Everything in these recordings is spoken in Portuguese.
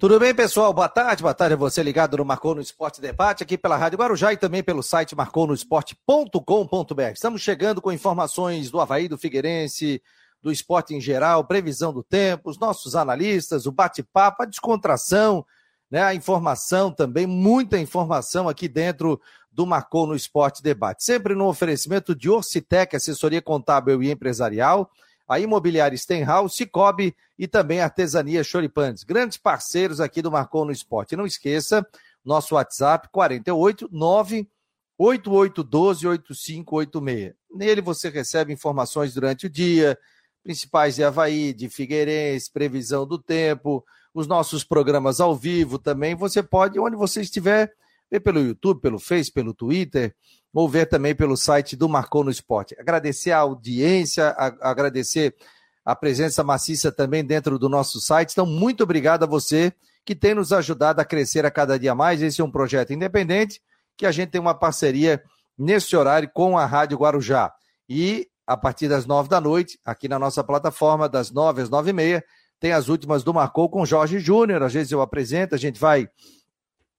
Tudo bem, pessoal? Boa tarde. Boa tarde a você ligado no Marcou no Esporte Debate, aqui pela Rádio Guarujá e também pelo site marconosport.com.br. Estamos chegando com informações do Havaí, do Figueirense, do esporte em geral, previsão do tempo, os nossos analistas, o bate-papo, a descontração, né, a informação também, muita informação aqui dentro do Marcou no Esporte Debate. Sempre no oferecimento de Orcitec, assessoria contábil e empresarial, a Imobiliária Stenhouse, Cicobi e também Artesania Choripantes. Grandes parceiros aqui do Marcou no Esporte. Não esqueça, nosso WhatsApp 48 9 8812 8586. Nele você recebe informações durante o dia, principais de Havaí, de Figueirense, previsão do tempo, os nossos programas ao vivo também. Você pode, onde você estiver, ver pelo YouTube, pelo Face, pelo Twitter, ou ver também pelo site do Marcou no Esporte. Agradecer a audiência, a, agradecer a presença maciça também dentro do nosso site. Então, muito obrigado a você que tem nos ajudado a crescer a cada dia mais. Esse é um projeto independente que a gente tem uma parceria nesse horário com a Rádio Guarujá. E a partir das nove da noite, aqui na nossa plataforma, das nove às nove e meia, tem as últimas do Marcou com Jorge Júnior. Às vezes eu apresento, a gente vai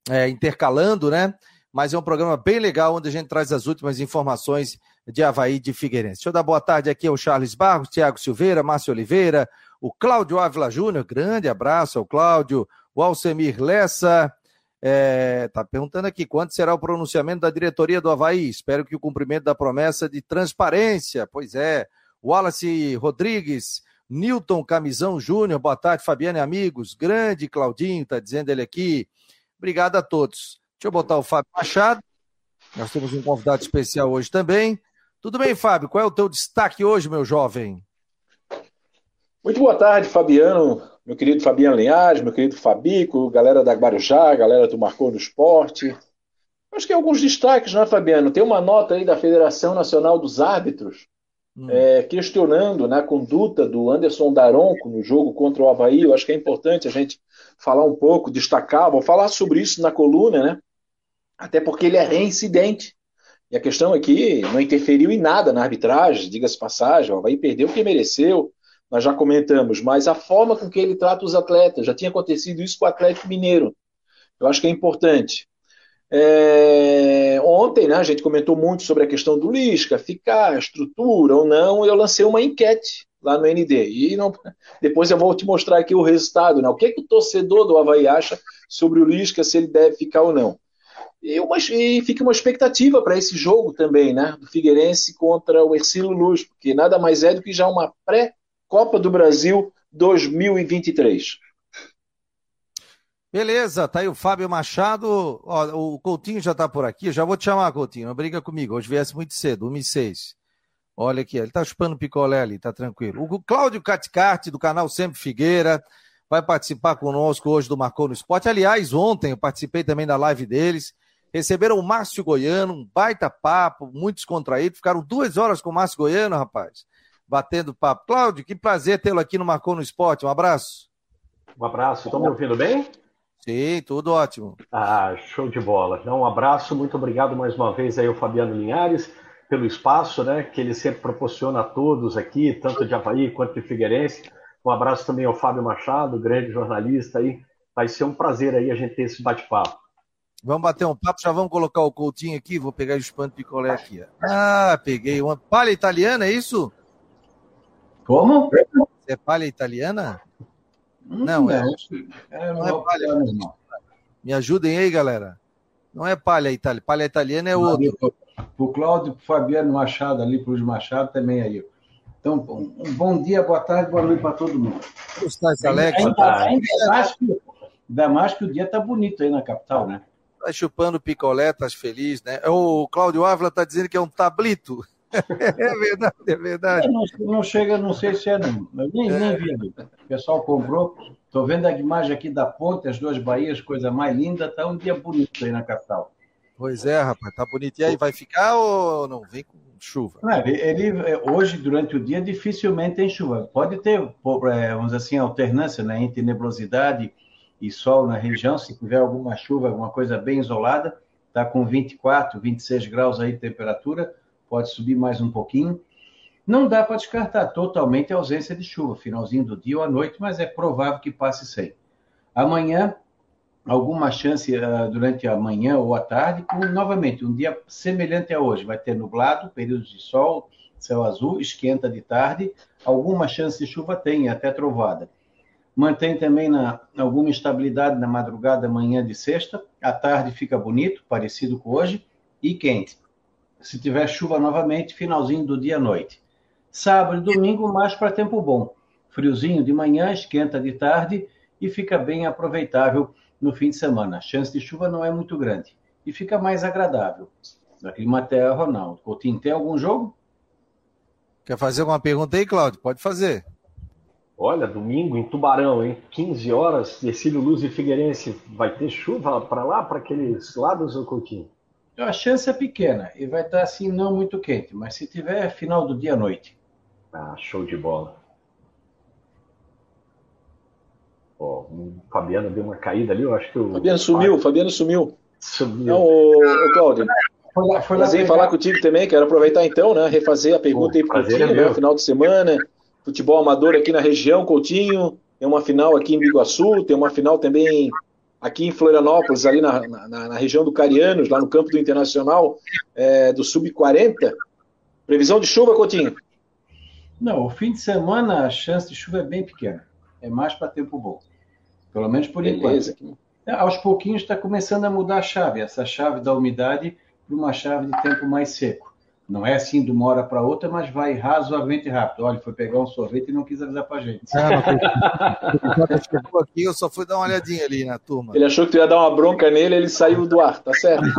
é, intercalando, né? Mas é um programa bem legal, onde a gente traz as últimas informações de Havaí de Figueirense. Deixa eu dar boa tarde aqui ao Charles Barros, Tiago Silveira, Márcio Oliveira, o Cláudio Ávila Júnior, grande abraço ao Cláudio, o Alcemir Lessa, é, tá perguntando aqui quando será o pronunciamento da diretoria do Havaí. Espero que o cumprimento da promessa de transparência. Pois é. Wallace Rodrigues, Newton Camisão Júnior, boa tarde, Fabiane amigos. Grande Claudinho, tá dizendo ele aqui. Obrigado a todos. Deixa eu botar o Fábio Machado. Nós temos um convidado especial hoje também. Tudo bem, Fábio? Qual é o teu destaque hoje, meu jovem? Muito boa tarde, Fabiano, meu querido Fabiano Linhares, meu querido Fabico, galera da Guarujá, galera do Marcou no Esporte. Acho que alguns destaques, né, Fabiano? Tem uma nota aí da Federação Nacional dos Árbitros hum. é, questionando né, a conduta do Anderson Daronco no jogo contra o Havaí. Eu acho que é importante a gente falar um pouco, destacar, vou falar sobre isso na coluna, né? Até porque ele é reincidente. E a questão é que não interferiu em nada na arbitragem, diga-se passagem, o Havaí perdeu o que mereceu nós já comentamos, mas a forma com que ele trata os atletas, já tinha acontecido isso com o Atlético Mineiro. Eu acho que é importante. É... Ontem, né, a gente comentou muito sobre a questão do Lisca, ficar, estrutura ou não, eu lancei uma enquete lá no ND. E não... depois eu vou te mostrar aqui o resultado, né? O que, é que o torcedor do Havaí acha sobre o Lisca, se ele deve ficar ou não. E, uma, e fica uma expectativa para esse jogo também, né? Do Figueirense contra o Ercílio Luz, porque nada mais é do que já uma pré Copa do Brasil 2023. Beleza, tá aí o Fábio Machado. Ó, o Coutinho já tá por aqui. Já vou te chamar, Coutinho. Não briga comigo. Hoje viesse muito cedo, 1 e 6. Olha aqui, ele tá chupando picolé ali, tá tranquilo. O Cláudio Caticarte, do canal Sempre Figueira, vai participar conosco hoje do Marcou no Esporte. Aliás, ontem eu participei também da live deles. Receberam o Márcio Goiano, um baita papo, muito descontraído. Ficaram duas horas com o Márcio Goiano, rapaz batendo papo. Cláudio, que prazer tê-lo aqui no Marcou no Esporte. Um abraço. Um abraço. Estão me ouvindo bem? Sim, tudo ótimo. Ah, show de bola. Então, um abraço, muito obrigado mais uma vez aí ao Fabiano Linhares pelo espaço, né, que ele sempre proporciona a todos aqui, tanto de Havaí quanto de Figueirense. Um abraço também ao Fábio Machado, grande jornalista aí. Vai ser um prazer aí a gente ter esse bate-papo. Vamos bater um papo, já vamos colocar o Coutinho aqui, vou pegar o de picolé aqui. Ah, peguei uma palha italiana, é isso? Como? Você é palha italiana? Hum, não, é. é não é palha. Não. Me ajudem aí, galera. Não é palha italiana. Palha italiana é outro. O Cláudio, o Fabiano Machado ali, para os Machado também aí. Então, um bom dia, boa tarde, boa noite para todo mundo. Está Alex? Ainda, ainda, mais que, ainda mais que o dia está bonito aí na capital, né? Tá chupando picolé, tá feliz, né? O Cláudio Ávila está dizendo que é um tablito. É verdade, é verdade. Não, não, chega, não sei se é, não. Eu nem, é. nem vi. O pessoal comprou. Estou vendo a imagem aqui da ponte, as duas Bahias, coisa mais linda. Está um dia bonito aí na capital. Pois é, rapaz, tá bonito. E aí, vai ficar ou não? Vem com chuva? Não, ele, ele, hoje, durante o dia, dificilmente tem chuva. Pode ter, é, vamos dizer assim, alternância né, entre nebulosidade e sol na região. Se tiver alguma chuva, alguma coisa bem isolada, está com 24, 26 graus aí de temperatura pode subir mais um pouquinho. Não dá para descartar totalmente a ausência de chuva, finalzinho do dia ou à noite, mas é provável que passe sem. Amanhã, alguma chance uh, durante a manhã ou a tarde, com novamente um dia semelhante a hoje. Vai ter nublado, períodos de sol, céu azul, esquenta de tarde, alguma chance de chuva tem, até trovada. Mantém também na, alguma estabilidade na madrugada, manhã de sexta, à tarde fica bonito, parecido com hoje, e quente. Se tiver chuva novamente, finalzinho do dia à noite. Sábado e domingo, mais para tempo bom. Friozinho de manhã, esquenta de tarde e fica bem aproveitável no fim de semana. A chance de chuva não é muito grande e fica mais agradável. Da Climaterra, Ronaldo. Coutinho, tem algum jogo? Quer fazer alguma pergunta aí, Cláudio? Pode fazer. Olha, domingo em Tubarão, hein? 15 horas, Ercílio Luz e Figueirense. Vai ter chuva para lá, para aqueles lados, ou Coutinho? A chance é pequena e vai estar assim, não muito quente, mas se tiver, é final do dia à noite. Ah, show de bola. Ó, o Fabiano deu uma caída ali, eu acho que o. Fabiano sumiu, Fabiano sumiu. Sumiu. Não, o, o Cláudio. Foi lá, foi Prazer em falar contigo também, quero aproveitar então, né? Refazer a pergunta aí pro Coutinho, né? Final de semana, futebol amador aqui na região, Coutinho, tem uma final aqui em Biguaçu, tem uma final também aqui em Florianópolis, ali na, na, na região do Carianos, lá no campo do Internacional, é, do Sub-40. Previsão de chuva, Coutinho? Não, o fim de semana a chance de chuva é bem pequena. É mais para tempo bom. Pelo menos por Beleza. enquanto. É, aos pouquinhos está começando a mudar a chave, essa chave da umidade para uma chave de tempo mais seco. Não é assim de uma hora para outra, mas vai razoavelmente rápido. Olha, foi pegar um sorvete e não quis avisar para a gente. Ah, chegou aqui, eu só fui dar uma olhadinha ali na turma. Ele achou que tu ia dar uma bronca nele, ele saiu do ar, tá certo?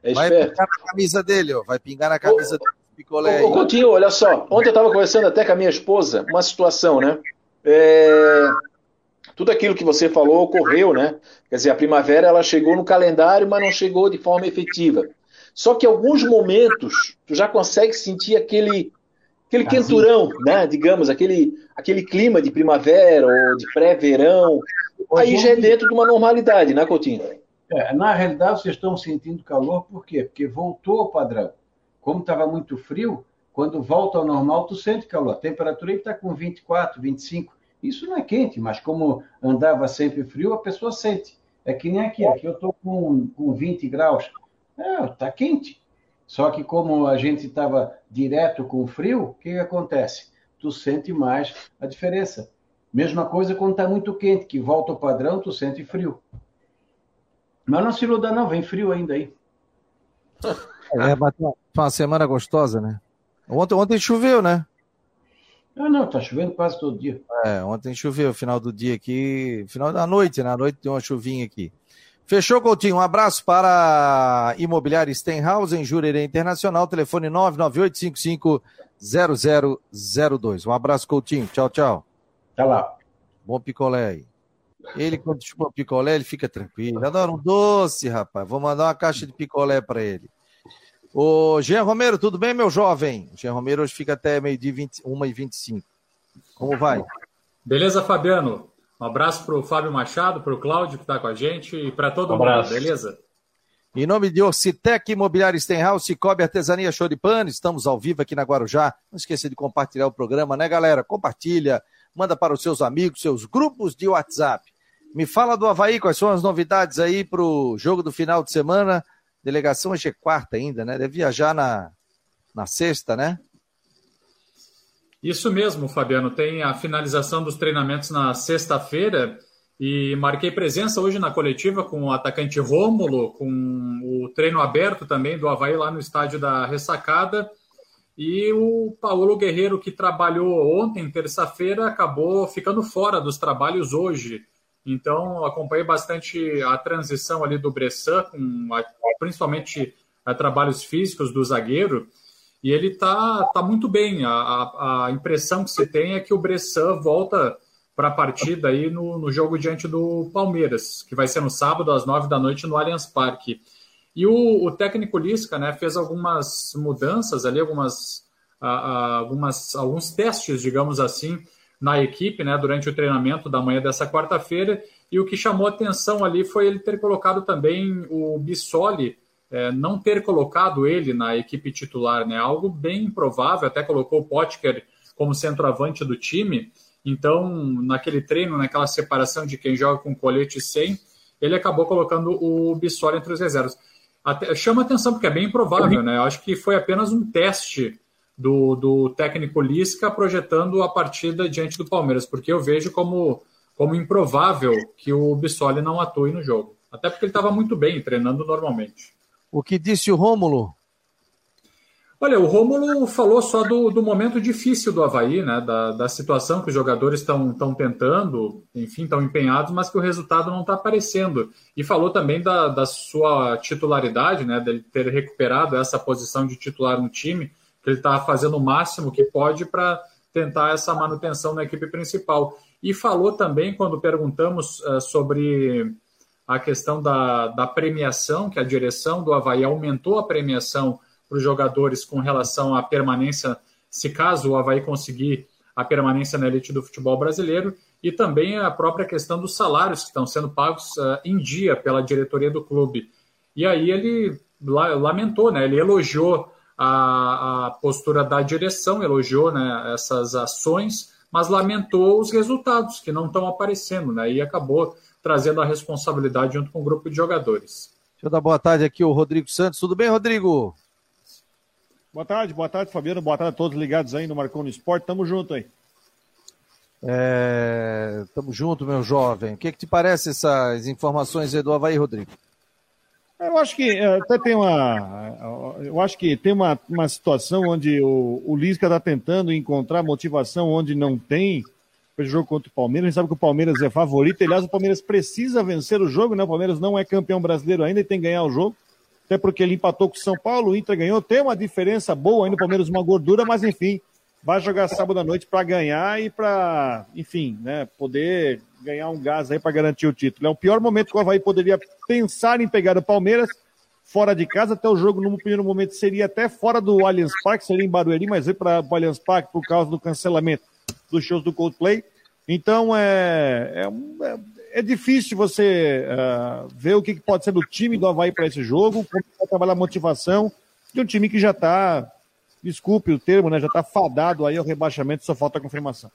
É, é Vai pingar na camisa dele, ó. Vai pingar na camisa ô, dele. Picolé ô, ô, Coutinho, olha só. Ontem eu estava conversando até com a minha esposa, uma situação, né? É... Tudo aquilo que você falou ocorreu, né? Quer dizer, a primavera ela chegou no calendário, mas não chegou de forma efetiva. Só que em alguns momentos tu já consegue sentir aquele aquele quenturão, né? Digamos, aquele aquele clima de primavera ou de pré-verão. Aí já é dentro de uma normalidade, né, Coutinho? É, na realidade, vocês estão sentindo calor por quê? Porque voltou ao padrão. Como estava muito frio, quando volta ao normal, tu sente calor. A temperatura está com 24, 25. Isso não é quente, mas como andava sempre frio, a pessoa sente. É que nem aqui, aqui eu estou com, com 20 graus. É, tá quente. Só que como a gente estava direto com o frio, o que, que acontece? Tu sente mais a diferença. Mesma coisa quando está muito quente, que volta ao padrão, tu sente frio. Mas não se iluda não, vem frio ainda aí. É, mas uma semana gostosa, né? Ontem, ontem choveu, né? Ah, não, tá chovendo quase todo dia. É, ontem choveu, final do dia aqui, final da noite, né? À noite tem uma chuvinha aqui. Fechou, Coutinho. Um abraço para Imobiliária Stenhouse, em Jurerê Internacional, telefone 998550002. Um abraço, Coutinho. Tchau, tchau. Até lá. Bom picolé aí. Ele, quando chupa picolé, ele fica tranquilo. Adora um doce, rapaz. Vou mandar uma caixa de picolé para ele. Ô, Jean Romero, tudo bem, meu jovem? Jean Romero hoje fica até meio-dia 21 e 25. Como vai? Beleza, Fabiano? Um abraço para o Fábio Machado, para o Cláudio que está com a gente e para todo um mundo, beleza? Em nome de Orcitec Imobiliário Stenhouse, Cicobi Artesania Show de Pano, estamos ao vivo aqui na Guarujá. Não esqueça de compartilhar o programa, né, galera? Compartilha, manda para os seus amigos, seus grupos de WhatsApp. Me fala do Havaí, quais são as novidades aí para o jogo do final de semana? Delegação hoje é quarta ainda, né? Deve viajar na, na sexta, né? Isso mesmo, Fabiano. Tem a finalização dos treinamentos na sexta-feira e marquei presença hoje na coletiva com o atacante Rômulo, com o treino aberto também do Havaí lá no estádio da Ressacada. E o Paulo Guerreiro, que trabalhou ontem, terça-feira, acabou ficando fora dos trabalhos hoje. Então, acompanhei bastante a transição ali do Bressan, com a, principalmente a trabalhos físicos do zagueiro e ele está tá muito bem. A, a, impressão que se tem é que o Bressan volta para a partida aí no, no jogo diante do Palmeiras, que vai ser no sábado às nove da noite no Allianz Parque. E o, o técnico Lisca né, fez algumas mudanças ali, algumas, algumas, alguns testes, digamos assim, na equipe né, durante o treinamento da manhã dessa quarta-feira. E o que chamou atenção ali foi ele ter colocado também o Bissoli é, não ter colocado ele na equipe titular, né? Algo bem improvável, até colocou o Potker como centroavante do time. Então, naquele treino, naquela separação de quem joga com colete sem, ele acabou colocando o Bissoli entre os reservas. Até, chama atenção, porque é bem improvável, né? Eu acho que foi apenas um teste do, do técnico Lisca projetando a partida diante do Palmeiras, porque eu vejo como, como improvável que o Bissoli não atue no jogo. Até porque ele estava muito bem treinando normalmente. O que disse o Rômulo Olha, o Rômulo falou só do, do momento difícil do Havaí, né? Da, da situação que os jogadores estão tentando, enfim, estão empenhados, mas que o resultado não está aparecendo. E falou também da, da sua titularidade, né? Dele ter recuperado essa posição de titular no time, que ele está fazendo o máximo que pode para tentar essa manutenção na equipe principal. E falou também, quando perguntamos uh, sobre a questão da, da premiação, que a direção do Havaí aumentou a premiação para os jogadores com relação à permanência, se caso o Havaí conseguir a permanência na elite do futebol brasileiro, e também a própria questão dos salários que estão sendo pagos uh, em dia pela diretoria do clube. E aí ele lamentou, né? ele elogiou a, a postura da direção, elogiou né, essas ações, mas lamentou os resultados que não estão aparecendo, né? e acabou trazendo a responsabilidade junto com o grupo de jogadores. Deixa eu dar boa tarde aqui ao Rodrigo Santos. Tudo bem, Rodrigo? Boa tarde, boa tarde, Fabiano. Boa tarde a todos ligados aí no Marcão no Esporte. Tamo junto aí. É, tamo junto, meu jovem. O que, que te parece essas informações aí do Havaí, Rodrigo? Eu acho que é, até tem uma. Eu acho que tem uma, uma situação onde o, o Lisca está tentando encontrar motivação onde não tem para o jogo contra o Palmeiras. A gente sabe que o Palmeiras é favorito. Aliás, o Palmeiras precisa vencer o jogo, né? O Palmeiras não é campeão brasileiro ainda e tem que ganhar o jogo até porque ele empatou com o São Paulo, o Inter ganhou, tem uma diferença boa ainda, o Palmeiras uma gordura, mas enfim, vai jogar sábado à noite para ganhar e para, enfim, né, poder ganhar um gás aí para garantir o título. É o pior momento que o Havaí poderia pensar em pegar o Palmeiras fora de casa, até o jogo no primeiro momento seria até fora do Allianz Parque, seria em Barueri, mas veio para o Allianz Parque por causa do cancelamento dos shows do Coldplay. Então é, é, é é difícil você uh, ver o que pode ser do time do Havaí para esse jogo, como vai trabalhar a motivação de um time que já está, desculpe o termo, né, já está fadado aí ao rebaixamento, só falta a confirmação.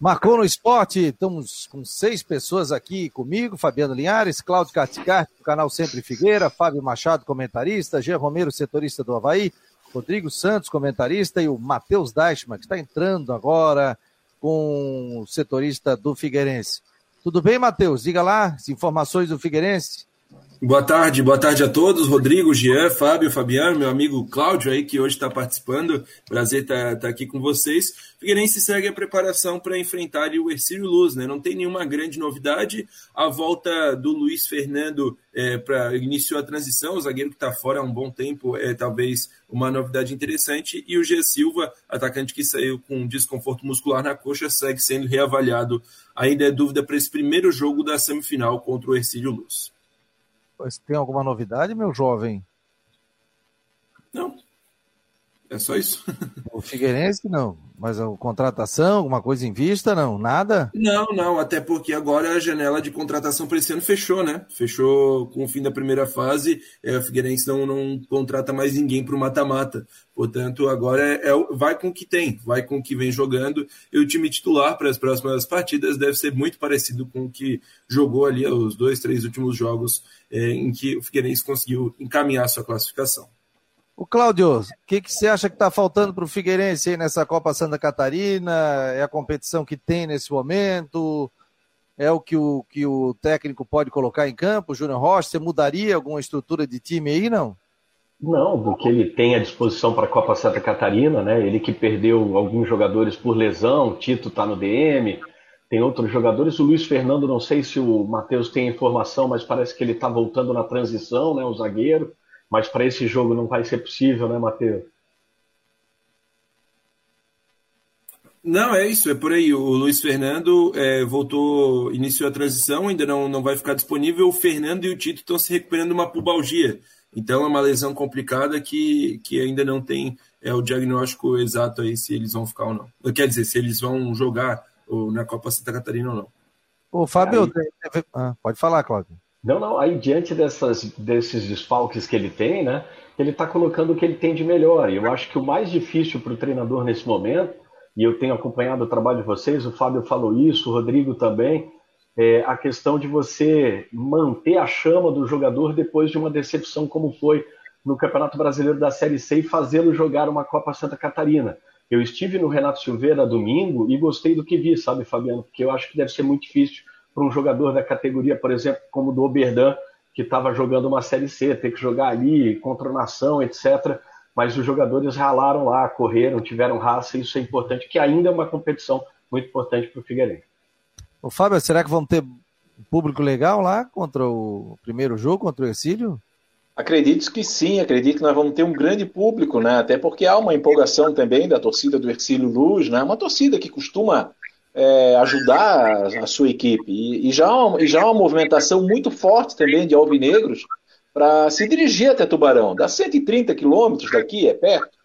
Marcou no esporte, estamos com seis pessoas aqui comigo, Fabiano Linhares, Cláudio Caticarte, do canal Sempre Figueira, Fábio Machado, comentarista, Gê Romero, setorista do Havaí, Rodrigo Santos, comentarista, e o Matheus Deichmann, que está entrando agora com o setorista do Figueirense. Tudo bem, Matheus? Diga lá as informações do Figueirense. Boa tarde, boa tarde a todos. Rodrigo, Jean, Fábio, Fabiano, meu amigo Cláudio aí, que hoje está participando. Prazer estar tá, tá aqui com vocês. Figueirense segue a preparação para enfrentar o Ercílio Luz, né? Não tem nenhuma grande novidade. A volta do Luiz Fernando é, para iniciou a transição, o zagueiro que está fora há um bom tempo é talvez uma novidade interessante. E o G Silva, atacante que saiu com desconforto muscular na coxa, segue sendo reavaliado. Ainda é dúvida para esse primeiro jogo da semifinal contra o Ercílio Luz. Tem alguma novidade, meu jovem? Não. É só isso. O Figueirense não, mas a contratação, alguma coisa em vista, não? Nada? Não, não, até porque agora a janela de contratação para esse ano fechou, né? Fechou com o fim da primeira fase, é, o Figueirense não, não contrata mais ninguém para o mata-mata. Portanto, agora é, é, vai com o que tem, vai com o que vem jogando. E o time titular para as próximas partidas deve ser muito parecido com o que jogou ali os dois, três últimos jogos é, em que o Figueirense conseguiu encaminhar sua classificação. O Cláudio, o que, que você acha que está faltando para o Figueirense aí nessa Copa Santa Catarina? É a competição que tem nesse momento? É o que o, que o técnico pode colocar em campo, Júnior Rocha? Você mudaria alguma estrutura de time aí, não? Não, do que ele tem à disposição para a Copa Santa Catarina, né? Ele que perdeu alguns jogadores por lesão, Tito está no DM, tem outros jogadores. O Luiz Fernando, não sei se o Matheus tem informação, mas parece que ele está voltando na transição, né? O zagueiro mas para esse jogo não vai ser possível, né, Matheus? Não, é isso, é por aí. O Luiz Fernando é, voltou, iniciou a transição, ainda não, não vai ficar disponível. O Fernando e o Tito estão se recuperando de uma pubalgia. Então é uma lesão complicada que, que ainda não tem é, o diagnóstico exato aí se eles vão ficar ou não. Quer dizer, se eles vão jogar ou, na Copa Santa Catarina ou não. Ô, Fábio, aí... ah, pode falar, Cláudio. Não, não. Aí, diante dessas, desses desfalques que ele tem, né? Ele está colocando o que ele tem de melhor. E eu acho que o mais difícil para o treinador nesse momento e eu tenho acompanhado o trabalho de vocês, o Fábio falou isso, o Rodrigo também, é, a questão de você manter a chama do jogador depois de uma decepção como foi no Campeonato Brasileiro da Série C e fazê-lo jogar uma Copa Santa Catarina. Eu estive no Renato Silveira domingo e gostei do que vi, sabe, Fabiano? Porque eu acho que deve ser muito difícil para um jogador da categoria, por exemplo, como o do Oberdan, que estava jogando uma Série C, ter que jogar ali contra nação, etc. Mas os jogadores ralaram lá, correram, tiveram raça, e isso é importante, que ainda é uma competição muito importante para o Figueirense. O Fábio, será que vão ter público legal lá contra o primeiro jogo, contra o Exílio? Acredito que sim, acredito que nós vamos ter um grande público, né? Até porque há uma empolgação também da torcida do Ercílio Luz, né? Uma torcida que costuma é, ajudar a sua equipe. E, e, já, e já há uma movimentação muito forte também de alvinegros para se dirigir até Tubarão. Dá 130 quilômetros daqui, é perto,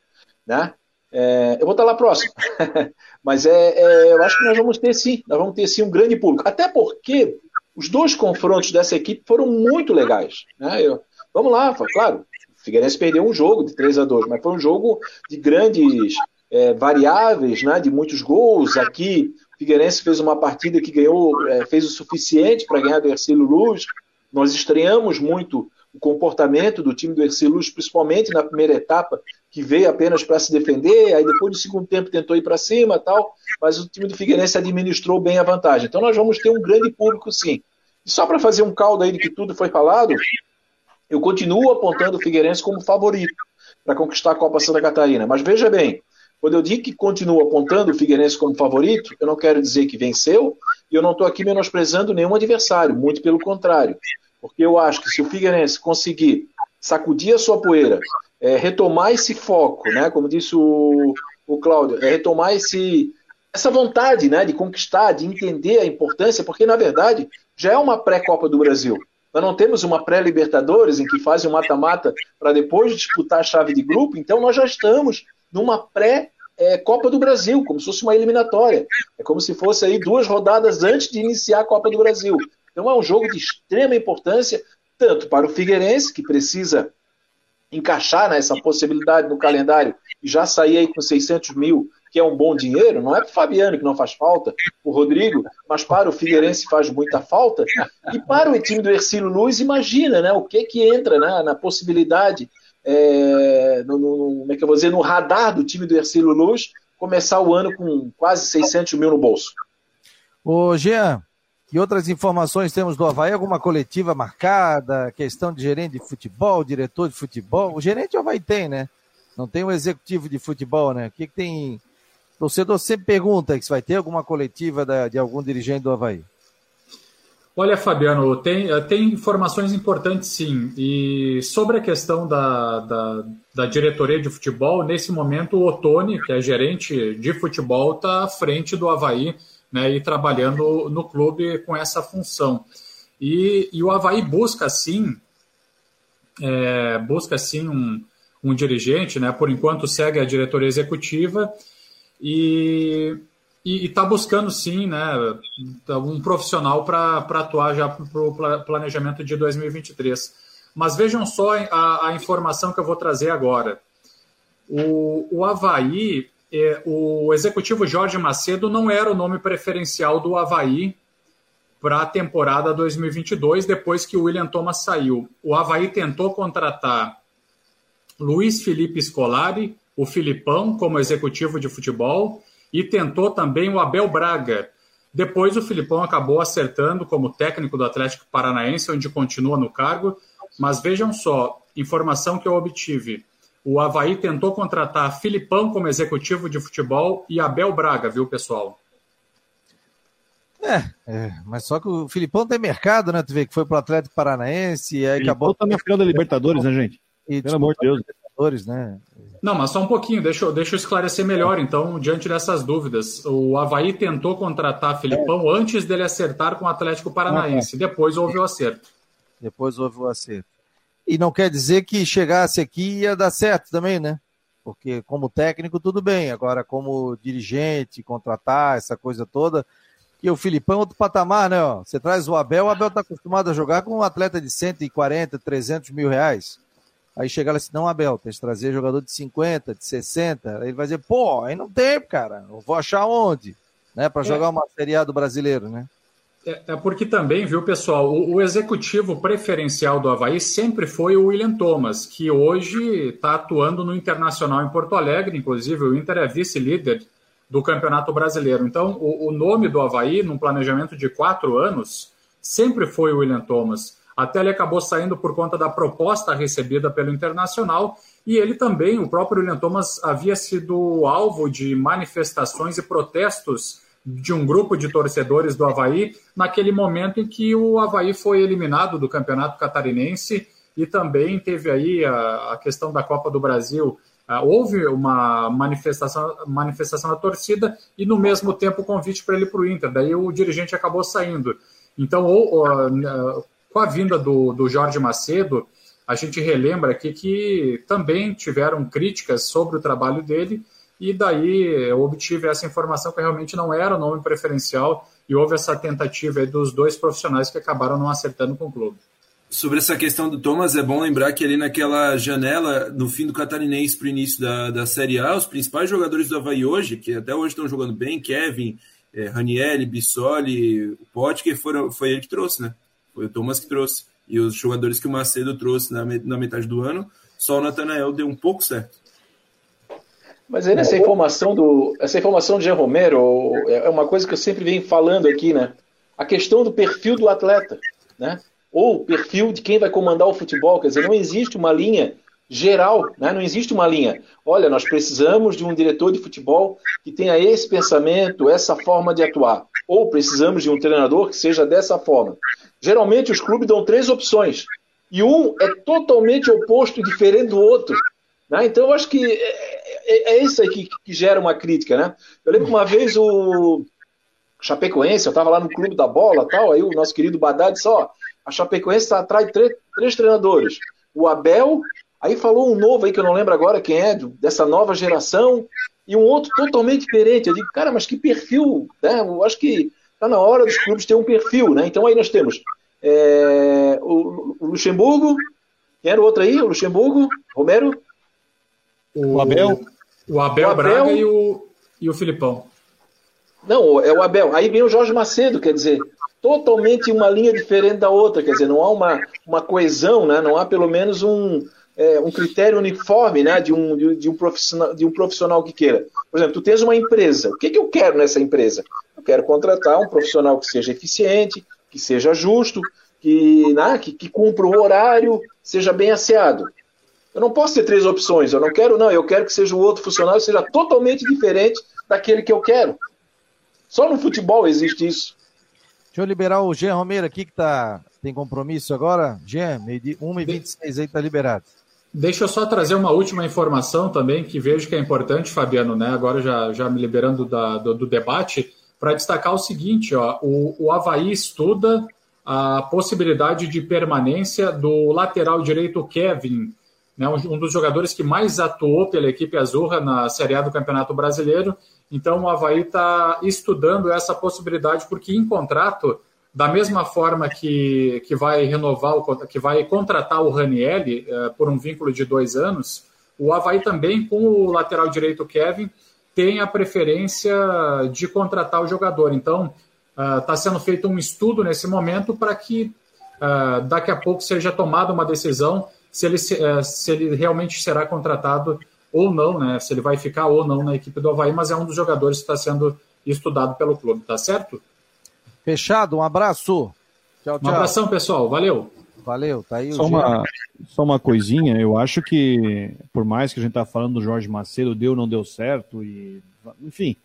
né? É, eu vou estar lá próximo. Mas é, é, eu acho que nós vamos ter sim, nós vamos ter sim um grande público. Até porque os dois confrontos dessa equipe foram muito legais. Né? Eu, vamos lá, claro, o Figueirense perdeu um jogo de 3 a 2 mas foi um jogo de grandes é, variáveis, né? de muitos gols. Aqui, Figueirense fez uma partida que ganhou, é, fez o suficiente para ganhar do Ercílio Luz. Nós estreamos muito o comportamento do time do Ercilus, principalmente na primeira etapa, que veio apenas para se defender, aí depois do segundo tempo tentou ir para cima tal, mas o time do Figueirense administrou bem a vantagem. Então nós vamos ter um grande público sim. E só para fazer um caldo aí de que tudo foi falado, eu continuo apontando o Figueirense como favorito para conquistar a Copa Santa Catarina. Mas veja bem, quando eu digo que continuo apontando o Figueirense como favorito, eu não quero dizer que venceu, e eu não estou aqui menosprezando nenhum adversário, muito pelo contrário. Porque eu acho que se o Figueirense conseguir sacudir a sua poeira, é, retomar esse foco, né, como disse o, o Cláudio, é retomar esse, essa vontade né, de conquistar, de entender a importância, porque na verdade já é uma pré-Copa do Brasil. Nós não temos uma pré-Libertadores em que fazem um mata-mata para depois disputar a chave de grupo, então nós já estamos numa pré é, do Brasil, como se fosse uma eliminatória. É como se fosse aí duas rodadas antes de iniciar a Copa do Brasil. Então é um jogo de extrema importância, tanto para o Figueirense, que precisa encaixar né, possibilidade no calendário e já sair aí com 600 mil, que é um bom dinheiro, não é para o Fabiano que não faz falta, o Rodrigo, mas para o Figueirense faz muita falta. E para o time do Ercílio Luz, imagina né, o que que entra né, na possibilidade, é, no, no, como é que eu vou dizer, no radar do time do Ercílio Luz, começar o ano com quase 600 mil no bolso. Ô, Jean, que outras informações temos do Havaí? Alguma coletiva marcada? Questão de gerente de futebol, diretor de futebol? O gerente o Havaí tem, né? Não tem um executivo de futebol, né? O que, que tem. O torcedor sempre pergunta se vai ter alguma coletiva da, de algum dirigente do Havaí. Olha, Fabiano, tem, tem informações importantes sim. E sobre a questão da, da, da diretoria de futebol, nesse momento o Otone, que é gerente de futebol, está à frente do Havaí né, e trabalhando no clube com essa função. E, e o Havaí busca, sim, é, busca, sim, um, um dirigente, né, por enquanto segue a diretoria executiva e está buscando, sim, né, um profissional para atuar já para o planejamento de 2023. Mas vejam só a, a informação que eu vou trazer agora. O, o Havaí é, o executivo Jorge Macedo não era o nome preferencial do Havaí para a temporada 2022, depois que o William Thomas saiu. O Havaí tentou contratar Luiz Felipe Scolari, o Filipão, como executivo de futebol, e tentou também o Abel Braga. Depois o Filipão acabou acertando como técnico do Atlético Paranaense, onde continua no cargo. Mas vejam só, informação que eu obtive o Havaí tentou contratar Filipão como executivo de futebol e Abel Braga, viu, pessoal? É, é, mas só que o Filipão tem mercado, né? Tu vê que foi pro Atlético Paranaense e aí Filipão acabou. tá na final da Libertadores, né, gente? E, Pelo amor de Deus. Libertadores, né? Não, mas só um pouquinho, deixa, eu, deixa eu esclarecer melhor, então, diante dessas dúvidas. O Havaí tentou contratar Filipão é. antes dele acertar com o Atlético Paranaense. Ah, é. Depois houve o acerto. Depois houve o acerto. E não quer dizer que chegasse aqui ia dar certo também, né? Porque como técnico tudo bem, agora como dirigente, contratar essa coisa toda, que o Filipão é outro patamar, né? Ó. Você traz o Abel, o Abel está acostumado a jogar com um atleta de 140, 300 mil reais. Aí chega lá assim, não, Abel, tem que trazer jogador de 50, de 60. Aí ele vai dizer, pô, aí não tem, cara. Eu vou achar onde? Né, para é. jogar uma Série A do brasileiro, né? É, é, porque também, viu, pessoal, o, o, executivo preferencial do Havaí sempre foi o William Thomas, que hoje está atuando no Internacional em Porto Alegre, inclusive o Inter é vice-líder do Campeonato Brasileiro. Então, o, o, nome do Havaí, num planejamento de quatro anos, sempre foi o William Thomas. Até ele acabou saindo por conta da proposta recebida pelo Internacional, e ele também, o próprio William Thomas, havia sido alvo de manifestações e protestos de um grupo de torcedores do Havaí naquele momento em que o Havaí foi eliminado do Campeonato Catarinense e também teve aí a, a questão da Copa do Brasil. Uh, houve uma manifestação, manifestação da torcida e, no mesmo tempo, o convite para ele para o Inter. Daí o dirigente acabou saindo. Então, ou, uh, com a vinda do, do Jorge Macedo, a gente relembra aqui que também tiveram críticas sobre o trabalho dele e daí eu obtive essa informação que realmente não era o nome preferencial e houve essa tentativa dos dois profissionais que acabaram não acertando com o clube. Sobre essa questão do Thomas, é bom lembrar que ali naquela janela, no fim do Catarinense para o início da, da Série A, os principais jogadores do Havaí hoje, que até hoje estão jogando bem, Kevin, é, Ranielli, Bissoli, o Potker, foram, foi ele que trouxe, né? Foi o Thomas que trouxe. E os jogadores que o Macedo trouxe na, na metade do ano, só o Natanael deu um pouco certo. Mas aí nessa informação do, essa informação de Jean Romero é uma coisa que eu sempre venho falando aqui, né? A questão do perfil do atleta, né? Ou perfil de quem vai comandar o futebol, quer dizer, não existe uma linha geral, né? Não existe uma linha. Olha, nós precisamos de um diretor de futebol que tenha esse pensamento, essa forma de atuar, ou precisamos de um treinador que seja dessa forma. Geralmente os clubes dão três opções e um é totalmente oposto, diferente do outro. Né? Então eu acho que é, é isso aí que, que, gera uma crítica, né? Eu lembro uma vez o Chapecoense, eu estava lá no clube da bola tal, aí o nosso querido Badá disse, ó, a Chapecoense tá de três, três treinadores. O Abel, aí falou um novo aí que eu não lembro agora quem é, dessa nova geração, e um outro totalmente diferente. Eu digo, cara, mas que perfil, né? Eu acho que tá na hora dos clubes ter um perfil, né? Então aí nós temos é, o, o Luxemburgo, quem era o outro aí? O Luxemburgo, Romero? O Abel? O Abel, o Abel Braga e o, e o Filipão. Não, é o Abel. Aí vem o Jorge Macedo, quer dizer, totalmente uma linha diferente da outra, quer dizer, não há uma, uma coesão, né? não há pelo menos um, é, um critério uniforme né? de, um, de, de, um profissional, de um profissional que queira. Por exemplo, tu tens uma empresa, o que, que eu quero nessa empresa? Eu quero contratar um profissional que seja eficiente, que seja justo, que, né? que, que cumpra o horário, seja bem asseado. Eu não posso ter três opções. Eu não quero, não. Eu quero que seja o outro funcionário seja totalmente diferente daquele que eu quero. Só no futebol existe isso. Deixa eu liberar o Jean Romero aqui, que tá, tem compromisso agora. Jean, 1h26 aí tá liberado. Deixa eu só trazer uma última informação também, que vejo que é importante, Fabiano, né? Agora já, já me liberando da, do, do debate, para destacar o seguinte: ó, o, o Havaí estuda a possibilidade de permanência do lateral direito Kevin, né, um dos jogadores que mais atuou pela equipe azurra na Série A do Campeonato Brasileiro. Então, o Havaí está estudando essa possibilidade, porque em contrato, da mesma forma que, que vai renovar, o, que vai contratar o Ranielli eh, por um vínculo de dois anos, o Havaí também, com o lateral direito Kevin, tem a preferência de contratar o jogador. Então, está uh, sendo feito um estudo nesse momento para que uh, daqui a pouco seja tomada uma decisão se ele, eh, se ele realmente será contratado ou não, né? Se ele vai ficar ou não na equipe do Havaí, mas é um dos jogadores que está sendo estudado pelo clube, tá certo? Fechado, um abraço. Tchau, tchau. Um abração, pessoal. Valeu. Valeu, tá aí só uma, só uma coisinha, eu acho que, por mais que a gente tá falando do Jorge Macedo, deu ou não deu certo, e enfim,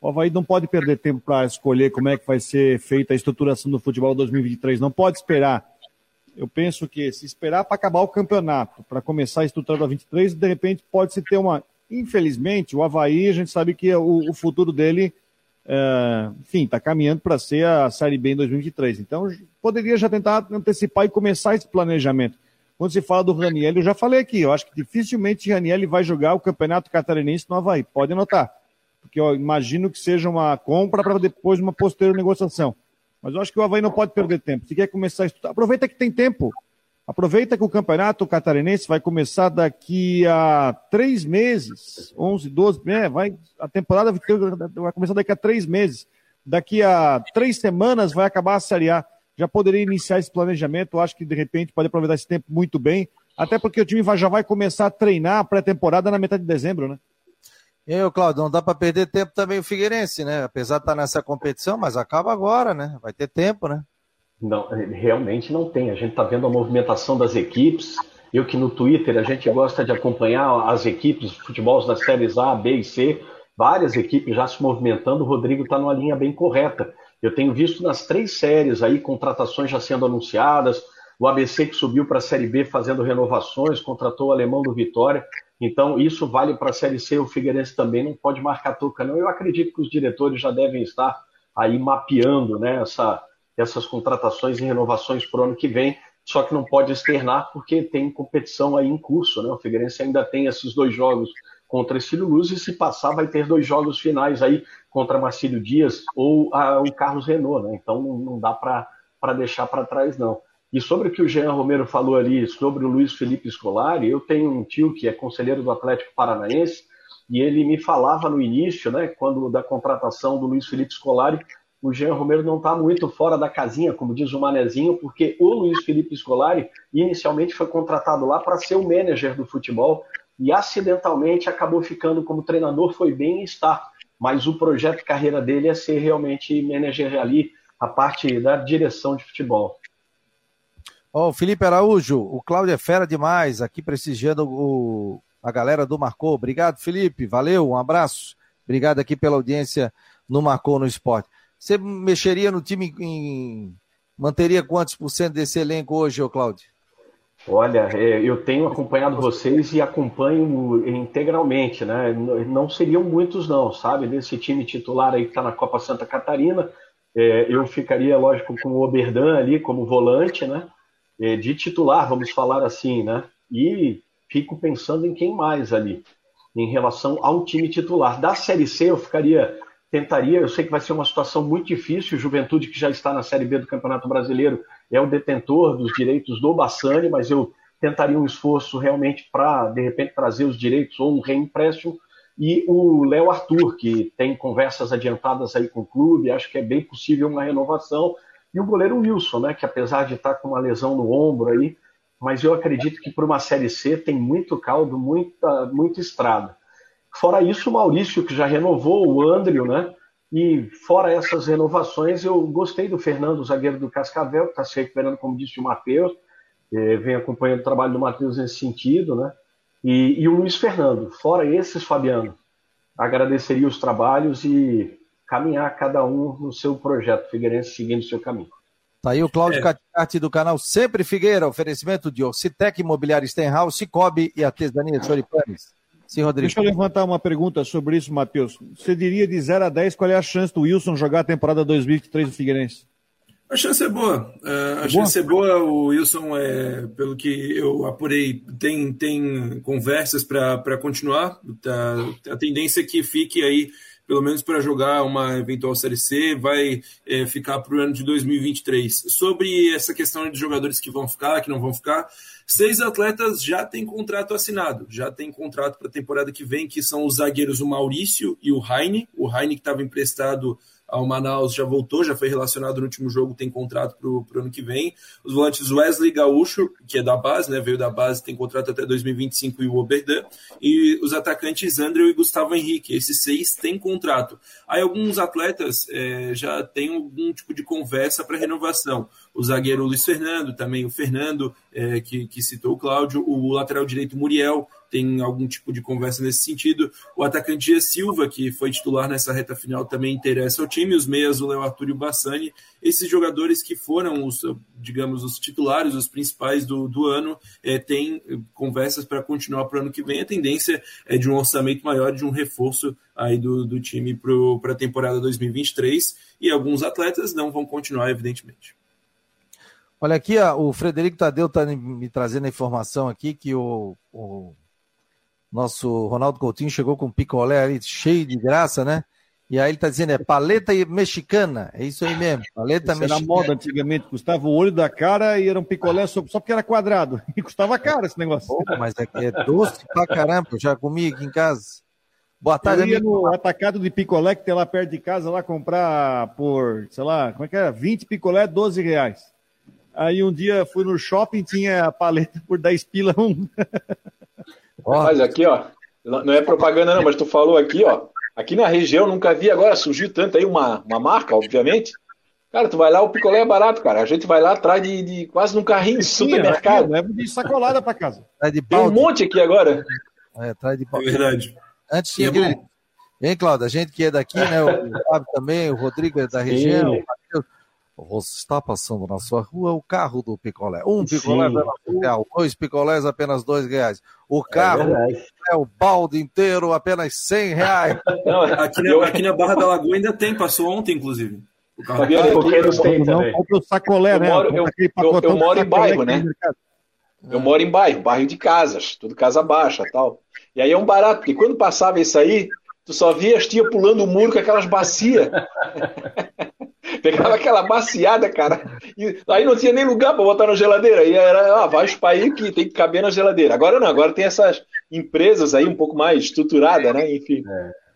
o Havaí não pode perder tempo para escolher como é que vai ser feita a estruturação do futebol 2023, não pode esperar eu penso que se esperar para acabar o campeonato, para começar a estrutura 23, de repente pode-se ter uma. Infelizmente, o Havaí, a gente sabe que o, o futuro dele, é, enfim, está caminhando para ser a Série B em 2023. Então, poderia já tentar antecipar e começar esse planejamento. Quando se fala do Raniel, eu já falei aqui, eu acho que dificilmente Raniel vai jogar o Campeonato Catarinense no Havaí. Pode anotar. Porque eu imagino que seja uma compra para depois uma posterior negociação. Mas eu acho que o Havaí não pode perder tempo. Se quer começar a estudar, aproveita que tem tempo. Aproveita que o campeonato catarinense vai começar daqui a três meses, 11, 12, é, vai, a temporada vai começar daqui a três meses. Daqui a três semanas vai acabar a Série A. Já poderia iniciar esse planejamento, acho que de repente pode aproveitar esse tempo muito bem, até porque o time já vai começar a treinar a pré-temporada na metade de dezembro, né? E aí, Claudio, não dá para perder tempo também o Figueirense, né? Apesar de estar nessa competição, mas acaba agora, né? Vai ter tempo, né? Não, realmente não tem. A gente está vendo a movimentação das equipes. Eu que no Twitter a gente gosta de acompanhar as equipes de futebol das séries A, B e C, várias equipes já se movimentando. O Rodrigo está numa linha bem correta. Eu tenho visto nas três séries aí contratações já sendo anunciadas. O ABC que subiu para a Série B fazendo renovações, contratou o alemão do Vitória. Então, isso vale para a Série C. O Figueirense também não pode marcar toca, não. Eu acredito que os diretores já devem estar aí mapeando né, essa, essas contratações e renovações para o ano que vem, só que não pode externar porque tem competição aí em curso. Né? O Figueirense ainda tem esses dois jogos contra Cílio Luz e se passar vai ter dois jogos finais aí contra Marcílio Dias ou a, o Carlos Renault. Né? Então, não, não dá para deixar para trás, não. E sobre o que o Jean Romero falou ali, sobre o Luiz Felipe Scolari, eu tenho um tio que é conselheiro do Atlético Paranaense, e ele me falava no início, né, quando da contratação do Luiz Felipe Scolari, o Jean Romero não está muito fora da casinha, como diz o Manezinho, porque o Luiz Felipe Scolari inicialmente foi contratado lá para ser o manager do futebol e acidentalmente acabou ficando como treinador, foi bem e está. Mas o projeto de carreira dele é ser realmente manager ali, a parte da direção de futebol. Ó, oh, Felipe Araújo, o Cláudio é fera demais, aqui prestigiando o, a galera do Marcou. Obrigado, Felipe, valeu, um abraço. Obrigado aqui pela audiência no Marcou no Esporte. Você mexeria no time em. Manteria quantos por cento desse elenco hoje, ô Cláudio? Olha, é, eu tenho acompanhado vocês e acompanho integralmente, né? Não seriam muitos, não, sabe? Desse time titular aí que está na Copa Santa Catarina, é, eu ficaria, lógico, com o Oberdan ali como volante, né? É, de titular, vamos falar assim, né? E fico pensando em quem mais ali, em relação ao time titular. Da Série C, eu ficaria, tentaria, eu sei que vai ser uma situação muito difícil, Juventude que já está na Série B do Campeonato Brasileiro é o detentor dos direitos do Bassani, mas eu tentaria um esforço realmente para, de repente, trazer os direitos ou um reempréstimo. E o Léo Arthur, que tem conversas adiantadas aí com o clube, acho que é bem possível uma renovação e o goleiro Wilson, né, que apesar de estar com uma lesão no ombro aí, mas eu acredito que para uma Série C tem muito caldo, muita, muita estrada. Fora isso, o Maurício, que já renovou, o Andrew, né? E fora essas renovações, eu gostei do Fernando, zagueiro do Cascavel, que está se recuperando, como disse o Matheus, é, vem acompanhando o trabalho do Matheus nesse sentido, né? E, e o Luiz Fernando. Fora esses, Fabiano, agradeceria os trabalhos e caminhar cada um no seu projeto, Figueirense seguindo o seu caminho. Tá aí o Cláudio é. Do canal Sempre Figueira, oferecimento de Orcitec, Imobiliário Stenhouse, Cicobi e Artesania Choripanes. Sim, Rodrigo. Deixa eu levantar uma pergunta sobre isso, Matheus. Você diria de 0 a 10 qual é a chance do Wilson jogar a temporada 2023 no Figueirense? A chance é boa. Uh, a chance é boa. O Wilson, é, pelo que eu apurei, tem, tem conversas para continuar. Tá, a tendência é que fique aí pelo menos para jogar uma eventual Série C, vai é, ficar para o ano de 2023. Sobre essa questão de jogadores que vão ficar, que não vão ficar, seis atletas já têm contrato assinado, já tem contrato para a temporada que vem, que são os zagueiros o Maurício e o Heine. O Heine que estava emprestado ao Manaus já voltou, já foi relacionado no último jogo, tem contrato para o ano que vem. Os volantes Wesley Gaúcho, que é da base, né, veio da base, tem contrato até 2025 e o Oberdan. E os atacantes André e Gustavo Henrique, esses seis têm contrato. Aí alguns atletas é, já têm algum tipo de conversa para renovação. O zagueiro Luiz Fernando, também o Fernando, é, que, que citou o Cláudio, o lateral direito Muriel, tem algum tipo de conversa nesse sentido. O atacante Silva, que foi titular nessa reta final, também interessa ao time. Os meias, o Léo Arthur e o Bassani. Esses jogadores que foram, os, digamos, os titulares, os principais do, do ano, é, têm conversas para continuar para o ano que vem. A tendência é de um orçamento maior, de um reforço aí do, do time para a temporada 2023. E alguns atletas não vão continuar, evidentemente. Olha aqui, ó, o Frederico Tadeu está me trazendo a informação aqui que o, o nosso Ronaldo Coutinho chegou com um picolé ali cheio de graça, né? E aí ele está dizendo, é paleta mexicana. É isso aí mesmo, paleta Isso mexicana. era moda antigamente, custava o olho da cara e era um picolé só, só porque era quadrado. E custava caro esse negócio. Pô, mas é, é doce pra caramba, eu já comi aqui em casa. Boa tarde, Eu ia amigo. no atacado de picolé que tem lá perto de casa, lá comprar por, sei lá, como é que era? 20 picolé, 12 reais. Aí um dia fui no shopping, tinha a paleta por 10 pila um. Mas aqui, ó, não é propaganda não, mas tu falou aqui, ó, aqui na região nunca vi agora, surgiu tanto aí uma, uma marca, obviamente. Cara, tu vai lá, o picolé é barato, cara. A gente vai lá atrás de, de quase num carrinho de supermercado. Eu levo de sacolada pra casa. traz de Tem um monte aqui agora. É, traz de É balde. verdade. Antes é tinha bom. aquele... Hein, Cláudio? A gente que é daqui, né? O Fábio também, o Rodrigo é da região. Matheus. Você está passando na sua rua o carro do picolé. Um picolé Sim. apenas um real, dois picolés apenas dois reais. O É carro verdade. é o balde inteiro apenas cem reais. Não, Aqui eu- na, aqui na Barra da Lagoa ainda tem, passou ontem, inclusive. O carro. Aqui, Coqueiros tem Não, também. compra o sacolé, Eu né? moro- eu- eu- eu moro em bairro, né? Eu moro em bairro, bairro de casas, tudo casa baixa tal. E aí é um barato, porque quando passava isso aí, tu só via as tia pulando o muro com aquelas bacias. Pegava aquela baciada, cara. E aí não tinha nem lugar para botar na geladeira. E era, ah, vai chupar aí que tem que caber na geladeira. Agora não, agora tem essas empresas aí um pouco mais estruturadas, né? Enfim.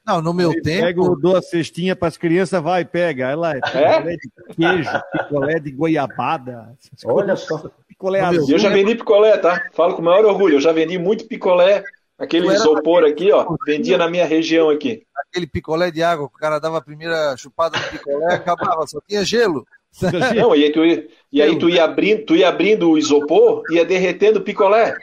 Não, no meu Pega, tempo, o- dou a cestinha para as crianças, vai, pega. Aí lá é picolé de queijo, picolé de goiabada. Olha só. Picolé azul. Eu já vendi picolé, tá? Falo com o maior orgulho. Eu já vendi muito picolé. Aquele isopor aqui, ó. Vendia na minha região aqui. aquele picolé de água, que o cara dava a primeira chupada no picolé, acabava, só tinha gelo. Não, e aí tu ia, e aí tu ia abrindo, tu ia abrindo o isopor, ia derretendo o picolé.